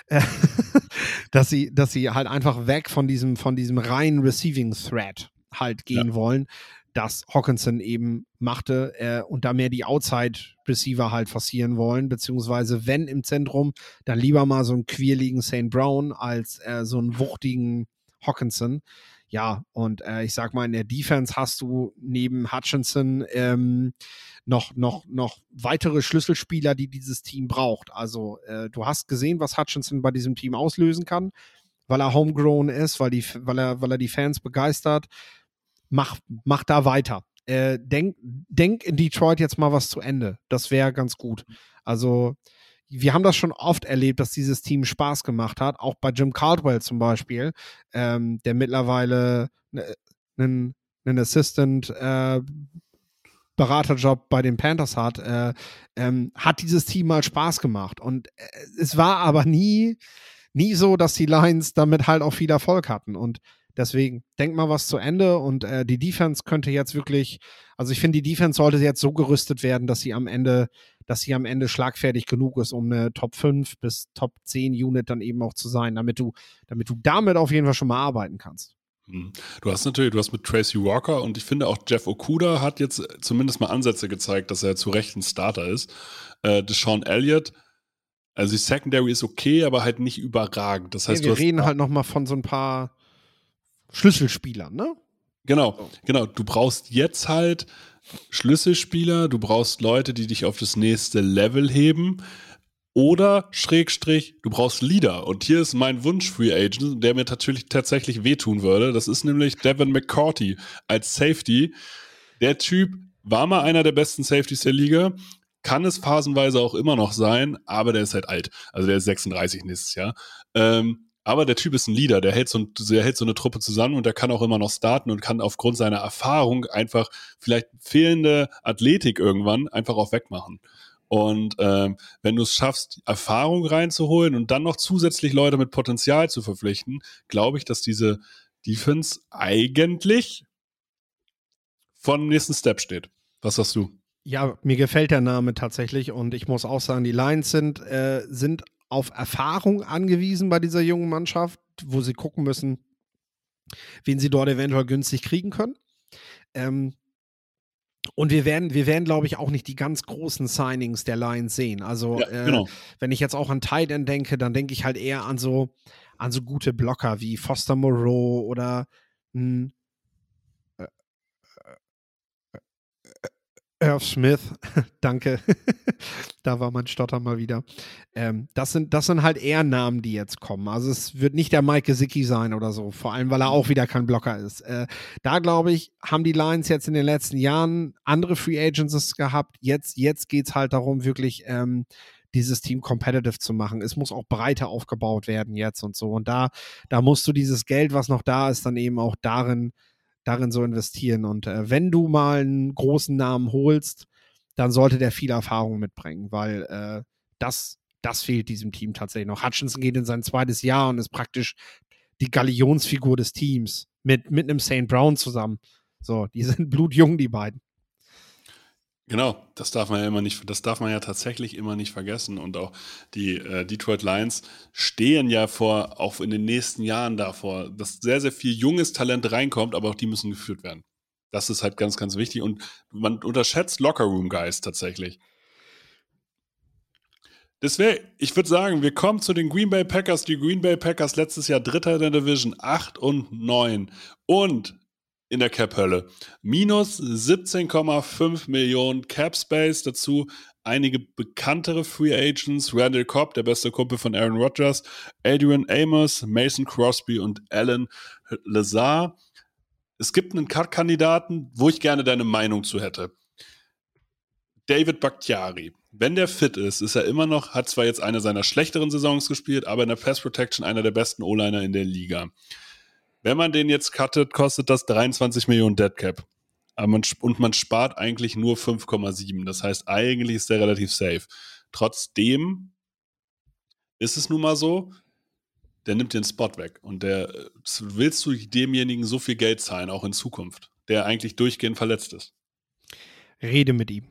Äh, dass sie, dass sie halt einfach weg von diesem, von diesem reinen Receiving Threat halt gehen ja. wollen, das Hawkinson eben machte äh, und da mehr die Outside-Receiver halt forcieren wollen, beziehungsweise wenn im Zentrum, dann lieber mal so einen quirligen St. Brown als äh, so einen wuchtigen Hawkinson. Ja, und äh, ich sag mal, in der Defense hast du neben Hutchinson ähm, noch, noch, noch weitere Schlüsselspieler, die dieses Team braucht. Also äh, du hast gesehen, was Hutchinson bei diesem Team auslösen kann, weil er homegrown ist, weil, die, weil, er, weil er die Fans begeistert. Mach, mach da weiter. Äh, denk, denk in Detroit jetzt mal was zu Ende. Das wäre ganz gut. Also wir haben das schon oft erlebt, dass dieses Team Spaß gemacht hat, auch bei Jim Caldwell zum Beispiel, ähm, der mittlerweile einen, einen Assistant äh, Beraterjob bei den Panthers hat, äh, ähm, hat dieses Team mal Spaß gemacht. Und äh, es war aber nie, nie so, dass die Lions damit halt auch viel Erfolg hatten. Und Deswegen, denk mal was zu Ende und äh, die Defense könnte jetzt wirklich, also ich finde, die Defense sollte jetzt so gerüstet werden, dass sie am Ende, dass sie am Ende schlagfertig genug ist, um eine Top 5 bis Top 10 Unit dann eben auch zu sein, damit du, damit du damit auf jeden Fall schon mal arbeiten kannst. Hm. Du hast natürlich, du hast mit Tracy Walker und ich finde auch Jeff Okuda hat jetzt zumindest mal Ansätze gezeigt, dass er zu Recht ein Starter ist. Äh, Deshaun Elliott, also die Secondary ist okay, aber halt nicht überragend. Das heißt, ja, wir reden halt noch mal von so ein paar Schlüsselspielern, ne? Genau, genau. Du brauchst jetzt halt Schlüsselspieler, du brauchst Leute, die dich auf das nächste Level heben. Oder Schrägstrich, du brauchst Leader. Und hier ist mein Wunsch Free Agent, der mir natürlich tatsächlich wehtun würde. Das ist nämlich Devin McCourty als Safety. Der Typ war mal einer der besten Safeties der Liga, kann es phasenweise auch immer noch sein, aber der ist halt alt. Also der ist 36 nächstes Jahr. Ähm, aber der Typ ist ein Leader, der hält, so, der hält so eine Truppe zusammen und der kann auch immer noch starten und kann aufgrund seiner Erfahrung einfach vielleicht fehlende Athletik irgendwann einfach auch wegmachen. Und ähm, wenn du es schaffst, Erfahrung reinzuholen und dann noch zusätzlich Leute mit Potenzial zu verpflichten, glaube ich, dass diese Defense eigentlich vor dem nächsten Step steht. Was sagst du? Ja, mir gefällt der Name tatsächlich und ich muss auch sagen, die Lions sind, äh, sind auf Erfahrung angewiesen bei dieser jungen Mannschaft, wo sie gucken müssen, wen sie dort eventuell günstig kriegen können. Ähm, und wir werden, wir werden, glaube ich, auch nicht die ganz großen Signings der Lions sehen. Also, Ja, äh, genau. wenn ich jetzt auch an Tight End denke, dann denke ich halt eher an so, an so gute Blocker wie Foster Moreau oder hm, äh, äh, äh, Irv Smith. Danke. da war mein Stotter mal wieder. Ähm, das, sind, das sind halt eher Namen, die jetzt kommen. Also es wird nicht der Mike Gesicki sein oder so, vor allem, weil er auch wieder kein Blocker ist. Äh, da glaube ich, haben die Lions jetzt in den letzten Jahren andere Free Agents gehabt. Jetzt, jetzt geht es halt darum, wirklich ähm, dieses Team competitive zu machen. Es muss auch breiter aufgebaut werden jetzt und so. Und da, da musst du dieses Geld, was noch da ist, dann eben auch darin, darin so investieren. Und äh, wenn du mal einen großen Namen holst, dann sollte der viel Erfahrung mitbringen, weil äh, das, das fehlt diesem Team tatsächlich noch. Hutchinson geht in sein zweites Jahr und ist praktisch die Galionsfigur des Teams mit, mit einem St. Brown zusammen. So, die sind blutjung, die beiden. Genau, das darf man ja immer nicht, das darf man ja tatsächlich immer nicht vergessen. Und auch die äh, Detroit Lions stehen ja vor, auch in den nächsten Jahren davor, dass sehr, sehr viel junges Talent reinkommt, aber auch die müssen geführt werden. Das ist halt ganz, ganz wichtig. Und man unterschätzt Lockerroom-Guys tatsächlich. Deswegen, ich würde sagen, wir kommen zu den Green Bay Packers. Die Green Bay Packers letztes Jahr Dritter in der Division, 8 und 9. Und in der Cap-Hölle. Minus 17,5 Millionen Cap Space. Dazu einige bekanntere Free Agents. Randall Cobb, der beste Kumpel von Aaron Rodgers. Adrian Amos, Mason Crosby und Alan Lazar. Es gibt einen Cut-Kandidaten, wo ich gerne deine Meinung zu hätte. David Bakhtiari. Wenn der fit ist, ist er immer noch, hat zwar jetzt eine seiner schlechteren Saisons gespielt, aber in der Pass Protection einer der besten O-Liner in der Liga. Wenn man den jetzt cuttet, kostet das 23 Millionen Dead Cap. Und man spart eigentlich nur 5,7. Das heißt, eigentlich ist der relativ safe. Trotzdem ist es nun mal so, der nimmt den Spot weg. Und der willst du demjenigen so viel Geld zahlen, auch in Zukunft, der eigentlich durchgehend verletzt ist. Rede mit ihm.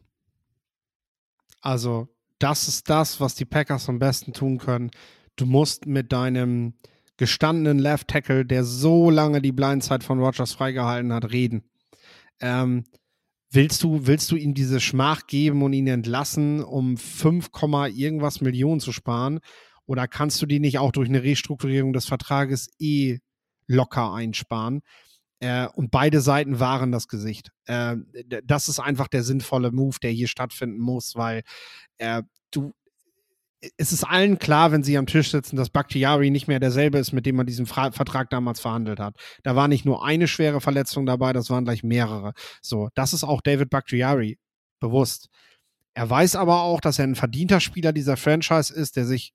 Also, das ist das, was die Packers am besten tun können. Du musst mit deinem gestandenen Left Tackle, der so lange die Blindside von Rogers freigehalten hat, reden. Ähm, willst du, willst du ihm diese Schmach geben und ihn entlassen, um 5, irgendwas Millionen zu sparen? Oder kannst du die nicht auch durch eine Restrukturierung des Vertrages eh locker einsparen? Äh, und beide Seiten waren das Gesicht. Äh, das ist einfach der sinnvolle Move, der hier stattfinden muss, weil äh, du, es ist allen klar, wenn sie am Tisch sitzen, dass Bakhtiari nicht mehr derselbe ist, mit dem man diesen Fra Vertrag damals verhandelt hat. Da war nicht nur eine schwere Verletzung dabei, das waren gleich mehrere. So, das ist auch David Bakhtiari bewusst. Er weiß aber auch, dass er ein verdienter Spieler dieser Franchise ist, der sich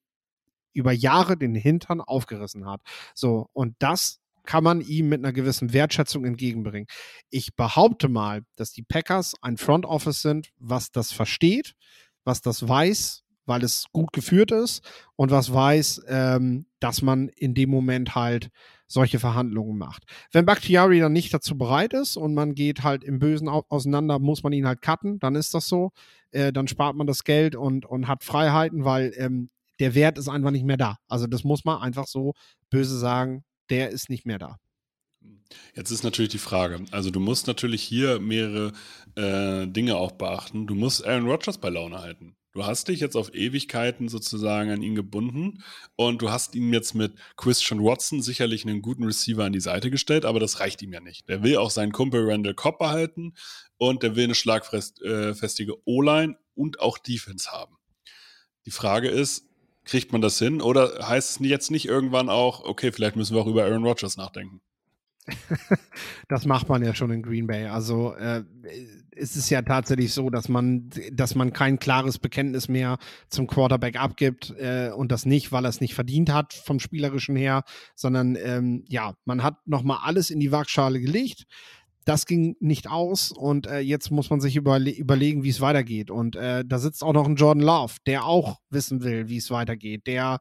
über Jahre den Hintern aufgerissen hat. So, und das kann man ihm mit einer gewissen Wertschätzung entgegenbringen. Ich behaupte mal, dass die Packers ein Front Office sind, was das versteht, was das weiß, weil es gut geführt ist und was weiß, ähm, dass man in dem Moment halt solche Verhandlungen macht. Wenn Bakhtiari dann nicht dazu bereit ist und man geht halt im Bösen auseinander, muss man ihn halt cutten, dann ist das so. Äh, dann spart man das Geld und, und hat Freiheiten, weil ähm, der Wert ist einfach nicht mehr da. Also das muss man einfach so böse sagen, der ist nicht mehr da. Jetzt ist natürlich die Frage, also du musst natürlich hier mehrere äh, Dinge auch beachten. Du musst Aaron Rodgers bei Laune halten. Du hast dich jetzt auf Ewigkeiten sozusagen an ihn gebunden und du hast ihm jetzt mit Christian Watson sicherlich einen guten Receiver an die Seite gestellt, aber das reicht ihm ja nicht. Der will auch seinen Kumpel Randall Cobb behalten und der will eine schlagfestige O-Line und auch Defense haben. Die Frage ist, kriegt man das hin oder heißt es jetzt nicht irgendwann auch, okay, vielleicht müssen wir auch über Aaron Rodgers nachdenken? Das macht man ja schon in Green Bay. Also äh, es ist ja tatsächlich so, dass man, dass man kein klares Bekenntnis mehr zum Quarterback abgibt äh, und das nicht, weil er es nicht verdient hat vom spielerischen her, sondern ähm, ja, man hat nochmal alles in die Waagschale gelegt. Das ging nicht aus und äh, jetzt muss man sich überle überlegen, wie es weitergeht. Und äh, da sitzt auch noch ein Jordan Love, der auch wissen will, wie es weitergeht, der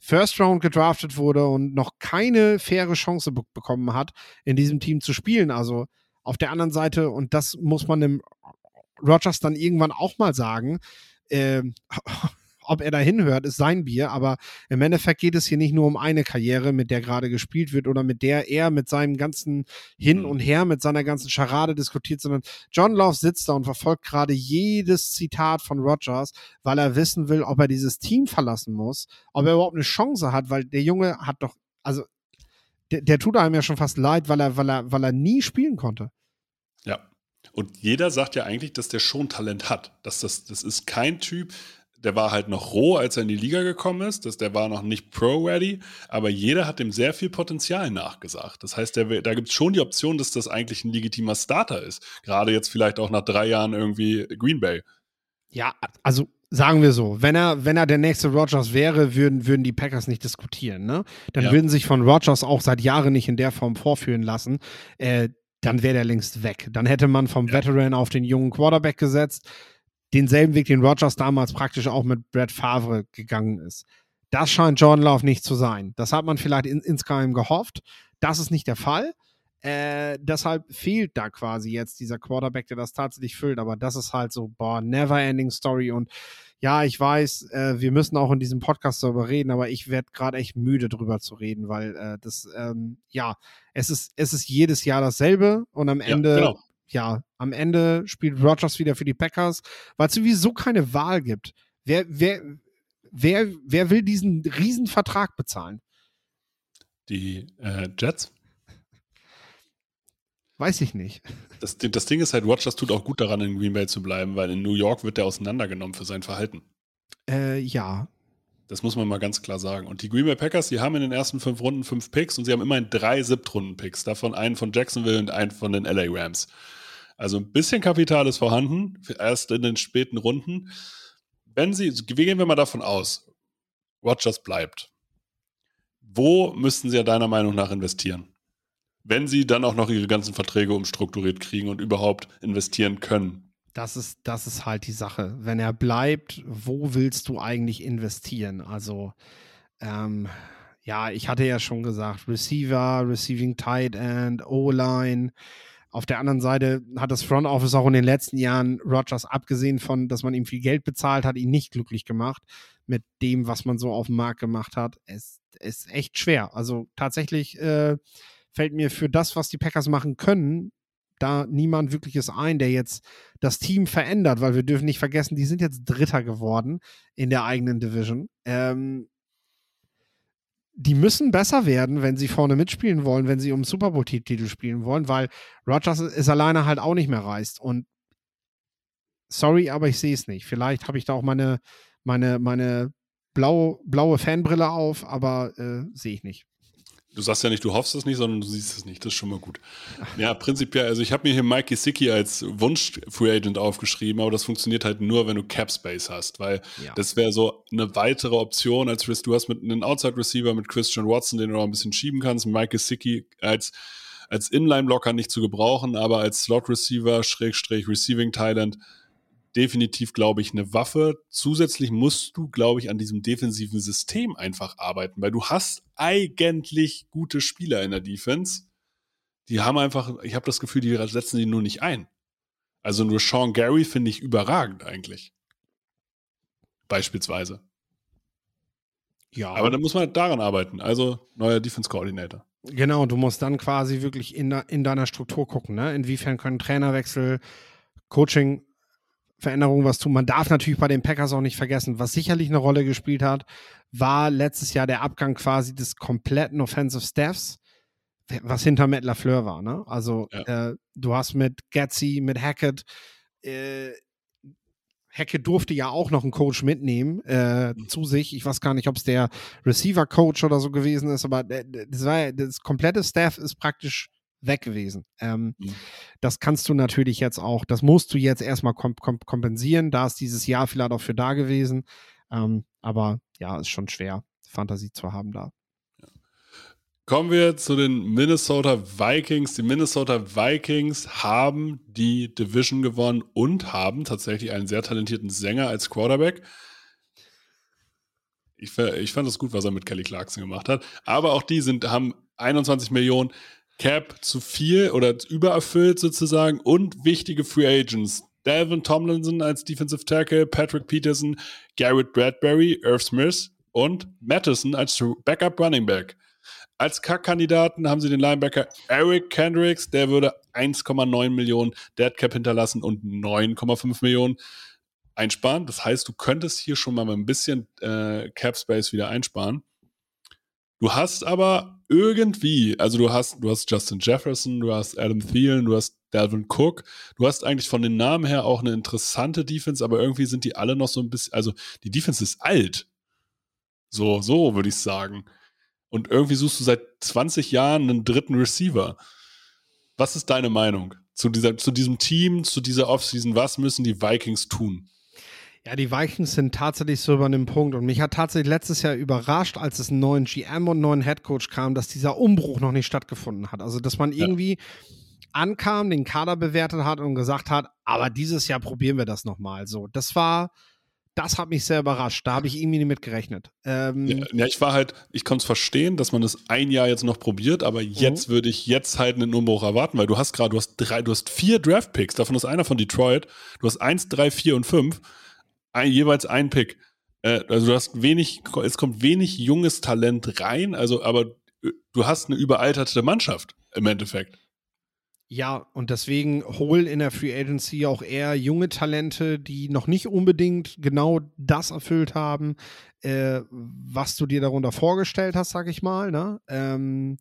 First Round gedraftet wurde und noch keine faire Chance be bekommen hat, in diesem Team zu spielen. Also auf der anderen Seite, und das muss man dem Rogers dann irgendwann auch mal sagen, äh, ob er da hinhört, ist sein Bier, aber im Endeffekt geht es hier nicht nur um eine Karriere, mit der gerade gespielt wird oder mit der er mit seinem ganzen Hin Mhm. und Her, mit seiner ganzen Scharade diskutiert, sondern John Love sitzt da und verfolgt gerade jedes Zitat von Rogers, weil er wissen will, ob er dieses Team verlassen muss, ob er überhaupt eine Chance hat, weil der Junge hat doch, also der, der tut einem ja schon fast leid, weil er, weil er, weil er nie spielen konnte. Ja. Und jeder sagt ja eigentlich, dass der schon Talent hat. Dass das, das ist kein Typ, der war halt noch roh, als er in die Liga gekommen ist. dass der war noch nicht pro-ready. Aber jeder hat dem sehr viel Potenzial nachgesagt. Das heißt, der, da gibt es schon die Option, dass das eigentlich ein legitimer Starter ist. Gerade jetzt vielleicht auch nach drei Jahren irgendwie Green Bay. Ja, also sagen wir so, wenn er, wenn er der nächste Rogers wäre, würden, würden die Packers nicht diskutieren, ne? Dann Ja. würden sich von Rogers auch seit Jahren nicht in der Form vorführen lassen. Äh, dann wäre der längst weg. Dann hätte man vom Veteran auf den jungen Quarterback gesetzt. Denselben Weg, den Rogers damals praktisch auch mit Brad Favre gegangen ist. Das scheint Jordan Love nicht zu sein. Das hat man vielleicht in, insgeheim gehofft. Das ist nicht der Fall. Äh, deshalb fehlt da quasi jetzt dieser Quarterback, der das tatsächlich füllt. Aber das ist halt so, boah, never ending story. Und ja, ich weiß, äh, wir müssen auch in diesem Podcast darüber reden, aber ich werde gerade echt müde drüber zu reden, weil äh, das, ähm, ja, es ist, es ist jedes Jahr dasselbe und am Ende, ja, genau. Ja, am Ende spielt Rogers wieder für die Packers, weil es sowieso keine Wahl gibt. Wer, wer, wer, wer will diesen riesen Vertrag bezahlen? Die äh, Jets. Weiß ich nicht. Das, das Ding ist halt, Rogers tut auch gut daran, in Green Bay zu bleiben, weil in New York wird der auseinandergenommen für sein Verhalten. Äh, ja. Das muss man mal ganz klar sagen. Und die Green Bay Packers, die haben in den ersten fünf Runden fünf Picks und sie haben immerhin drei Siebtrunden-Picks. Davon einen von Jacksonville und einen von den LA Rams. Also ein bisschen Kapital ist vorhanden, erst in den späten Runden. Wenn sie, wie gehen wir mal davon aus, Rogers bleibt. Wo müssten sie ja deiner Meinung nach investieren? Wenn sie dann auch noch ihre ganzen Verträge umstrukturiert kriegen und überhaupt investieren können. Das ist, das ist halt die Sache. Wenn er bleibt, wo willst du eigentlich investieren? Also, ähm, ja, ich hatte ja schon gesagt, Receiver, Receiving Tight End, O-Line. Auf der anderen Seite hat das Front Office auch in den letzten Jahren Rogers, abgesehen von, dass man ihm viel Geld bezahlt hat, ihn nicht glücklich gemacht mit dem, was man so auf dem Markt gemacht hat. Es ist echt schwer. Also tatsächlich äh, fällt mir für das, was die Packers machen können, da niemand wirkliches ein, der jetzt das Team verändert, weil wir dürfen nicht vergessen, die sind jetzt Dritter geworden in der eigenen Division. Ähm, die müssen besser werden, wenn sie vorne mitspielen wollen, wenn sie um Super Bowl-Titel spielen wollen, weil Rogers ist alleine halt auch nicht mehr reißt. Und sorry, aber ich sehe es nicht. Vielleicht habe ich da auch meine, meine, meine blaue, blaue Fanbrille auf, aber äh, sehe ich nicht. Du sagst ja nicht, du hoffst es nicht, sondern du siehst es nicht. Das ist schon mal gut. Ja, prinzipiell, also ich habe mir hier Mikey Sicki als Wunsch-Free Agent aufgeschrieben, aber das funktioniert halt nur, wenn du Cap Space hast, weil Ja. das wäre so eine weitere Option, als du hast mit einem Outside-Receiver mit Christian Watson, den du noch ein bisschen schieben kannst, Mikey Sicki als, als Inline-Blocker nicht zu gebrauchen, aber als Slot-Receiver, Schrägstrich, Receiving Thailand, definitiv, glaube ich, eine Waffe. Zusätzlich musst du, glaube ich, an diesem defensiven System einfach arbeiten, weil du hast eigentlich gute Spieler in der Defense. Die haben einfach, ich habe das Gefühl, die setzen die nur nicht ein. Also nur Sean Gary finde ich überragend eigentlich. Beispielsweise. Ja, Aber da muss man halt daran arbeiten. Also neuer Defense Coordinator. Genau, du musst dann quasi wirklich in, de, in deiner Struktur gucken, ne? Inwiefern können Trainerwechsel, Coaching, Veränderungen was tun. Man darf natürlich bei den Packers auch nicht vergessen, was sicherlich eine Rolle gespielt hat, war letztes Jahr der Abgang quasi des kompletten Offensive Staffs, was hinter Matt LaFleur war, ne? Also Ja. äh, du hast mit Gatsy, mit Hackett, äh, Hackett durfte ja auch noch einen Coach mitnehmen äh, zu sich. Ich weiß gar nicht, ob es der Receiver-Coach oder so gewesen ist, aber das, war, das komplette Staff ist praktisch weg gewesen. Ähm, Mhm. Das kannst du natürlich jetzt auch, das musst du jetzt erstmal kom kom kompensieren. Da ist dieses Jahr vielleicht auch für da gewesen. Ähm, aber ja, ist schon schwer, Fantasie zu haben da. Kommen wir zu den Minnesota Vikings. Die Minnesota Vikings haben die Division gewonnen und haben tatsächlich einen sehr talentierten Sänger als Quarterback. Ich, ich fand es gut, was er mit Kelly Clarkson gemacht hat. Aber auch die sind, haben 21 Millionen Cap zu viel oder übererfüllt sozusagen und wichtige Free Agents, Dalvin Tomlinson als Defensive Tackle, Patrick Peterson, Garrett Bradbury, Irv Smith und Madison als Backup Running Back. Als Kack-Kandidaten haben sie den Linebacker Eric Kendricks, der würde 1,9 Millionen Dead Cap hinterlassen und 9,5 Millionen einsparen. Das heißt, du könntest hier schon mal ein bisschen äh, Cap Space wieder einsparen. Du hast aber irgendwie, also du hast, du hast Justin Jefferson, du hast Adam Thielen, du hast Dalvin Cook, du hast eigentlich von den Namen her auch eine interessante Defense, aber irgendwie sind die alle noch so ein bisschen, also die Defense ist alt. So, so würde ich sagen. Und irgendwie suchst du seit 20 Jahren einen dritten Receiver. Was ist deine Meinung zu, dieser, zu diesem Team, zu dieser Offseason? Was müssen die Vikings tun? Ja, die Vikings sind tatsächlich so über einem Punkt. Und mich hat tatsächlich letztes Jahr überrascht, als es einen neuen GM und einen neuen Headcoach kam, dass dieser Umbruch noch nicht stattgefunden hat. Also, dass man ja. irgendwie ankam, den Kader bewertet hat und gesagt hat, aber dieses Jahr probieren wir das nochmal. So, das war, das hat mich sehr überrascht. Da habe ich irgendwie nicht mit gerechnet. Ähm, ja, ja, ich war halt, ich konnte es verstehen, dass man es ein Jahr jetzt noch probiert, aber jetzt mhm. würde ich jetzt halt einen Umbruch erwarten, weil du hast gerade, du hast drei, du hast vier Draft-Picks, davon ist einer von Detroit, du hast eins, drei, vier und fünf jeweils ein Pick. Äh, also du hast wenig, es kommt wenig junges Talent rein, also aber äh, du hast eine überalterte Mannschaft im Endeffekt. Ja, und deswegen holen in der Free Agency auch eher junge Talente, die noch nicht unbedingt genau das erfüllt haben, äh, was du dir darunter vorgestellt hast, sag ich mal. Ne? Ähm,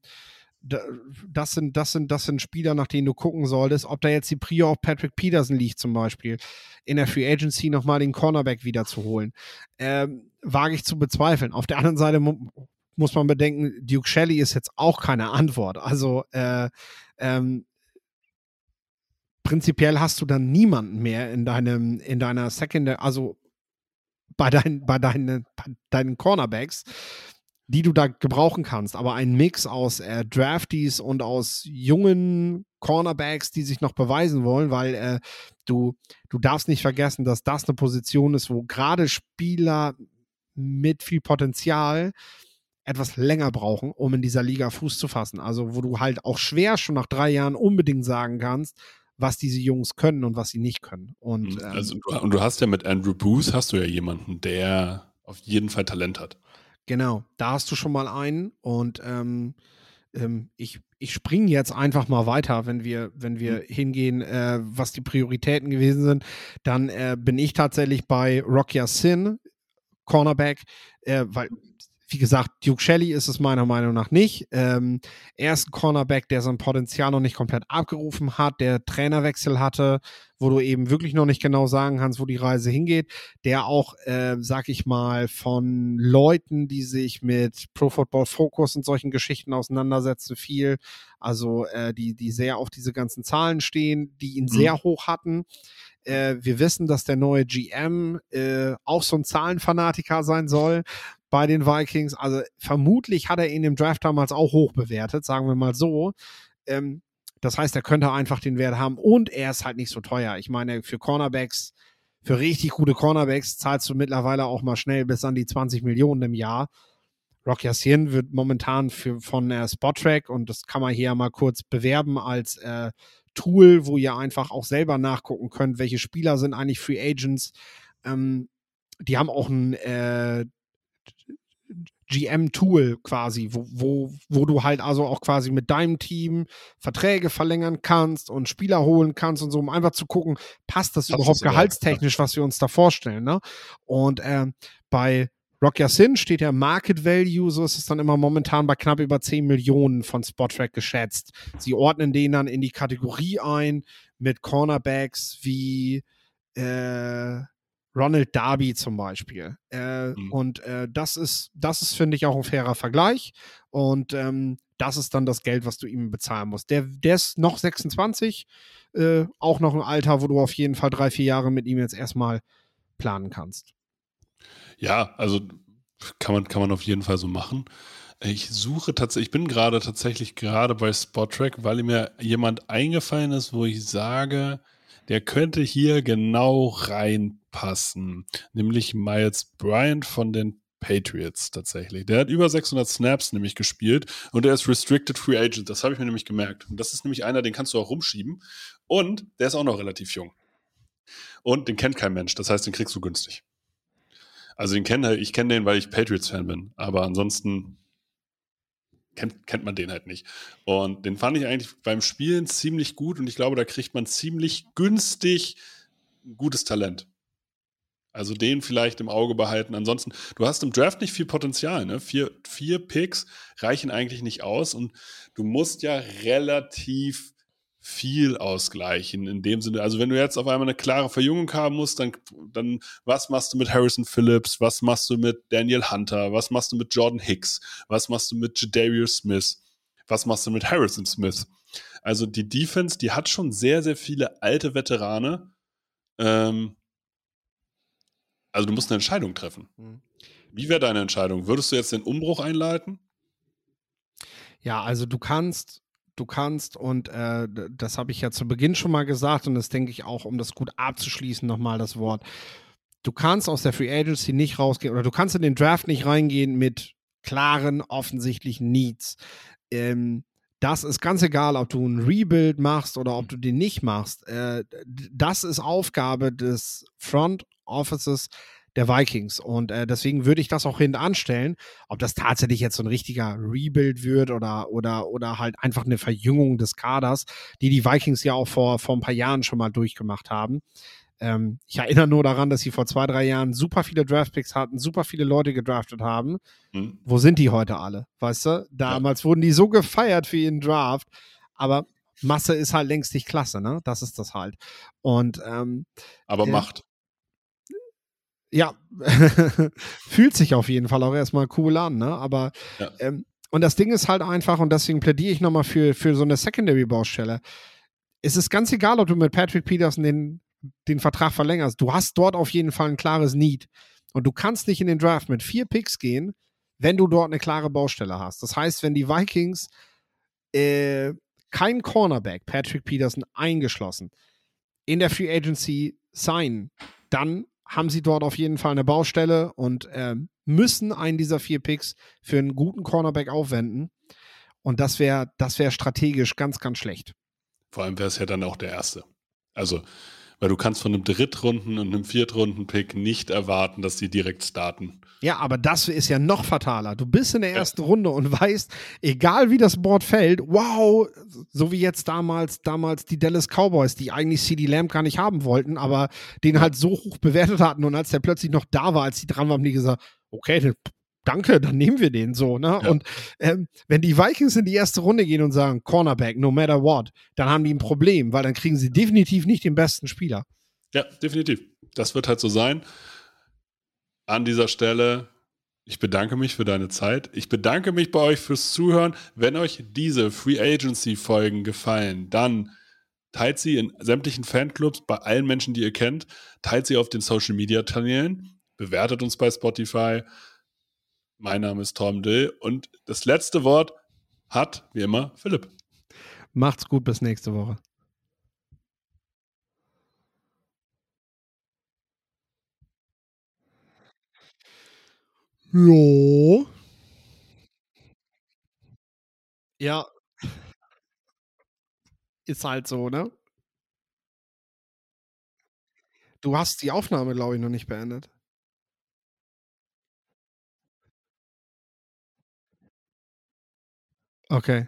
das sind, das sind, das sind Spieler, nach denen du gucken solltest. Ob da jetzt die Prio auf Patrick Peterson liegt, zum Beispiel, in der Free Agency nochmal den Cornerback wiederzuholen, ähm, wage ich zu bezweifeln. Auf der anderen Seite mu muss man bedenken, Duke Shelley ist jetzt auch keine Antwort. Also, äh, ähm, prinzipiell hast du dann niemanden mehr in deinem, in deiner Secondary, also bei, dein, bei, deine, bei deinen Cornerbacks, die du da gebrauchen kannst. Aber ein Mix aus äh, Draftees und aus jungen Cornerbacks, die sich noch beweisen wollen, weil äh, du, du darfst nicht vergessen, dass das eine Position ist, wo gerade Spieler mit viel Potenzial etwas länger brauchen, um in dieser Liga Fuß zu fassen. Also wo du halt auch schwer schon nach drei Jahren unbedingt sagen kannst, was diese Jungs können und was sie nicht können. Und, mhm. ähm, also, und du hast ja mit Andrew Booth hast du ja jemanden, der auf jeden Fall Talent hat. Genau, da hast du schon mal einen und ähm, ähm, ich, ich springe jetzt einfach mal weiter, wenn wir, wenn wir mhm. hingehen, äh, was die Prioritäten gewesen sind. Dann äh, bin ich tatsächlich bei Rocky Sin, Cornerback, äh, weil wie gesagt, Duke Shelley ist es meiner Meinung nach nicht. Ähm, er ist ein Cornerback, der sein Potenzial noch nicht komplett abgerufen hat, der Trainerwechsel hatte, wo du eben wirklich noch nicht genau sagen kannst, wo die Reise hingeht, der auch, äh, sag ich mal, von Leuten, die sich mit Pro Football Focus und solchen Geschichten auseinandersetzen, viel, also äh, die, die sehr auf diese ganzen Zahlen stehen, die ihn mhm. sehr hoch hatten. Äh, wir wissen, dass der neue GM äh, auch so ein Zahlenfanatiker sein soll bei den Vikings. Also vermutlich hat er ihn im Draft damals auch hoch bewertet, sagen wir mal so. Ähm, das heißt, er könnte einfach den Wert haben und er ist halt nicht so teuer. Ich meine, für Cornerbacks, für richtig gute Cornerbacks zahlst du mittlerweile auch mal schnell bis an die 20 Millionen im Jahr. Rock Yassine wird momentan für, von äh, Spottrack und das kann man hier mal kurz bewerben als äh, Tool, wo ihr einfach auch selber nachgucken könnt, welche Spieler sind eigentlich Free Agents. Ähm, die haben auch ein äh, GM-Tool quasi, wo, wo, wo du halt also auch quasi mit deinem Team Verträge verlängern kannst und Spieler holen kannst und so, um einfach zu gucken, passt das, das überhaupt gehaltstechnisch, was wir uns da vorstellen. Ne? Und äh, bei Rock Sin steht ja Market Value, so ist es dann immer momentan bei knapp über 10 Millionen von Spottrack geschätzt. Sie ordnen den dann in die Kategorie ein mit Cornerbacks wie äh, Ronald Darby zum Beispiel. Äh, mhm. Und äh, das ist, das ist, finde ich, auch ein fairer Vergleich. Und ähm, das ist dann das Geld, was du ihm bezahlen musst. Der, der ist noch 26, äh, auch noch ein Alter, wo du auf jeden Fall drei, vier Jahre mit ihm jetzt erstmal planen kannst. Ja, also kann man, kann man auf jeden Fall so machen. Ich suche tatsächlich, ich bin gerade tatsächlich gerade bei Spottrack, weil mir jemand eingefallen ist, wo ich sage, der könnte hier genau reinpassen. Nämlich Miles Bryant von den Patriots tatsächlich. Der hat über 600 Snaps nämlich gespielt und der ist Restricted Free Agent. Das habe ich mir nämlich gemerkt. Und das ist nämlich einer, den kannst du auch rumschieben. Und der ist auch noch relativ jung. Und den kennt kein Mensch. Das heißt, den kriegst du günstig. Also den kenne ich kenne den, weil ich Patriots-Fan bin. Aber ansonsten kennt, kennt man den halt nicht. Und den fand ich eigentlich beim Spielen ziemlich gut und ich glaube, da kriegt man ziemlich günstig gutes Talent. Also den vielleicht im Auge behalten. Ansonsten, du hast im Draft nicht viel Potenzial. Ne? Vier, vier Picks reichen eigentlich nicht aus und du musst ja relativ viel ausgleichen in dem Sinne. Also wenn du jetzt auf einmal eine klare Verjüngung haben musst, dann, dann was machst du mit Harrison Phillips? Was machst du mit Daniel Hunter? Was machst du mit Jordan Hicks? Was machst du mit Jadarius Smith? Was machst du mit Harrison Smith? Also die Defense, die hat schon sehr, sehr viele alte Veterane. Ähm, also du musst eine Entscheidung treffen. Mhm. Wie wäre deine Entscheidung? Würdest du jetzt den Umbruch einleiten? Ja, also du kannst, du kannst, und äh, das habe ich ja zu Beginn schon mal gesagt, und das denke ich auch, um das gut abzuschließen, nochmal das Wort. Du kannst aus der Free Agency nicht rausgehen, oder du kannst in den Draft nicht reingehen mit klaren, offensichtlichen Needs. Ähm, das ist ganz egal, ob du ein Rebuild machst oder ob du den nicht machst. Äh, das ist Aufgabe des Front Offices der Vikings. Und äh, deswegen würde ich das auch hinten anstellen. Ob das tatsächlich jetzt so ein richtiger Rebuild wird oder, oder, oder halt einfach eine Verjüngung des Kaders, die die Vikings ja auch vor, vor ein paar Jahren schon mal durchgemacht haben. Ähm, ich erinnere nur daran, dass sie vor zwei, drei Jahren super viele Draftpicks hatten, super viele Leute gedraftet haben. Mhm. Wo sind die heute alle? Weißt du? Damals ja. wurden die so gefeiert für ihren Draft, aber Masse ist halt längst nicht klasse, ne? Das ist das halt. Und ähm, aber äh, Macht ja, fühlt sich auf jeden Fall auch erstmal cool an, ne? Aber ja. ähm, und das Ding ist halt einfach, und deswegen plädiere ich nochmal für, für so eine Secondary-Baustelle. Es ist ganz egal, ob du mit Patrick Peterson den, den Vertrag verlängerst. Du hast dort auf jeden Fall ein klares Need. Und du kannst nicht in den Draft mit vier Picks gehen, wenn du dort eine klare Baustelle hast. Das heißt, wenn die Vikings äh, kein Cornerback, Patrick Peterson eingeschlossen, in der Free Agency signen, dann haben sie dort auf jeden Fall eine Baustelle und äh, müssen einen dieser vier Picks für einen guten Cornerback aufwenden. Und das wäre das wär strategisch ganz, ganz schlecht. Vor allem wäre es ja dann auch der erste. Also weil du kannst von einem Drittrunden- und einem Viertrunden-Pick nicht erwarten, dass die direkt starten. Ja, aber das ist ja noch fataler. Du bist in der ersten. Runde und weißt, egal wie das Board fällt, wow, so wie jetzt damals, damals die Dallas Cowboys, die eigentlich CD Lamb gar nicht haben wollten, aber den halt so hoch bewertet hatten und als der plötzlich noch da war, als die dran waren, haben die gesagt, okay, danke, dann nehmen wir den so. Ne? Ja. Und ähm, wenn die Vikings in die erste Runde gehen und sagen, Cornerback, no matter what, dann haben die ein Problem, weil dann kriegen sie definitiv nicht den besten Spieler. Ja, definitiv. Das wird halt so sein. An dieser Stelle, ich bedanke mich für deine Zeit. Ich bedanke mich bei euch fürs Zuhören. Wenn euch diese Free Agency-Folgen gefallen, dann teilt sie in sämtlichen Fanclubs, bei allen Menschen, die ihr kennt, teilt sie auf den Social-Media-Kanälen, bewertet uns bei Spotify, mein Name ist Tom Dill und das letzte Wort hat, wie immer, Philipp. Macht's gut, bis nächste Woche. Ja. Ja. Ist halt so, ne? Du hast die Aufnahme, glaube ich, noch nicht beendet. Okay.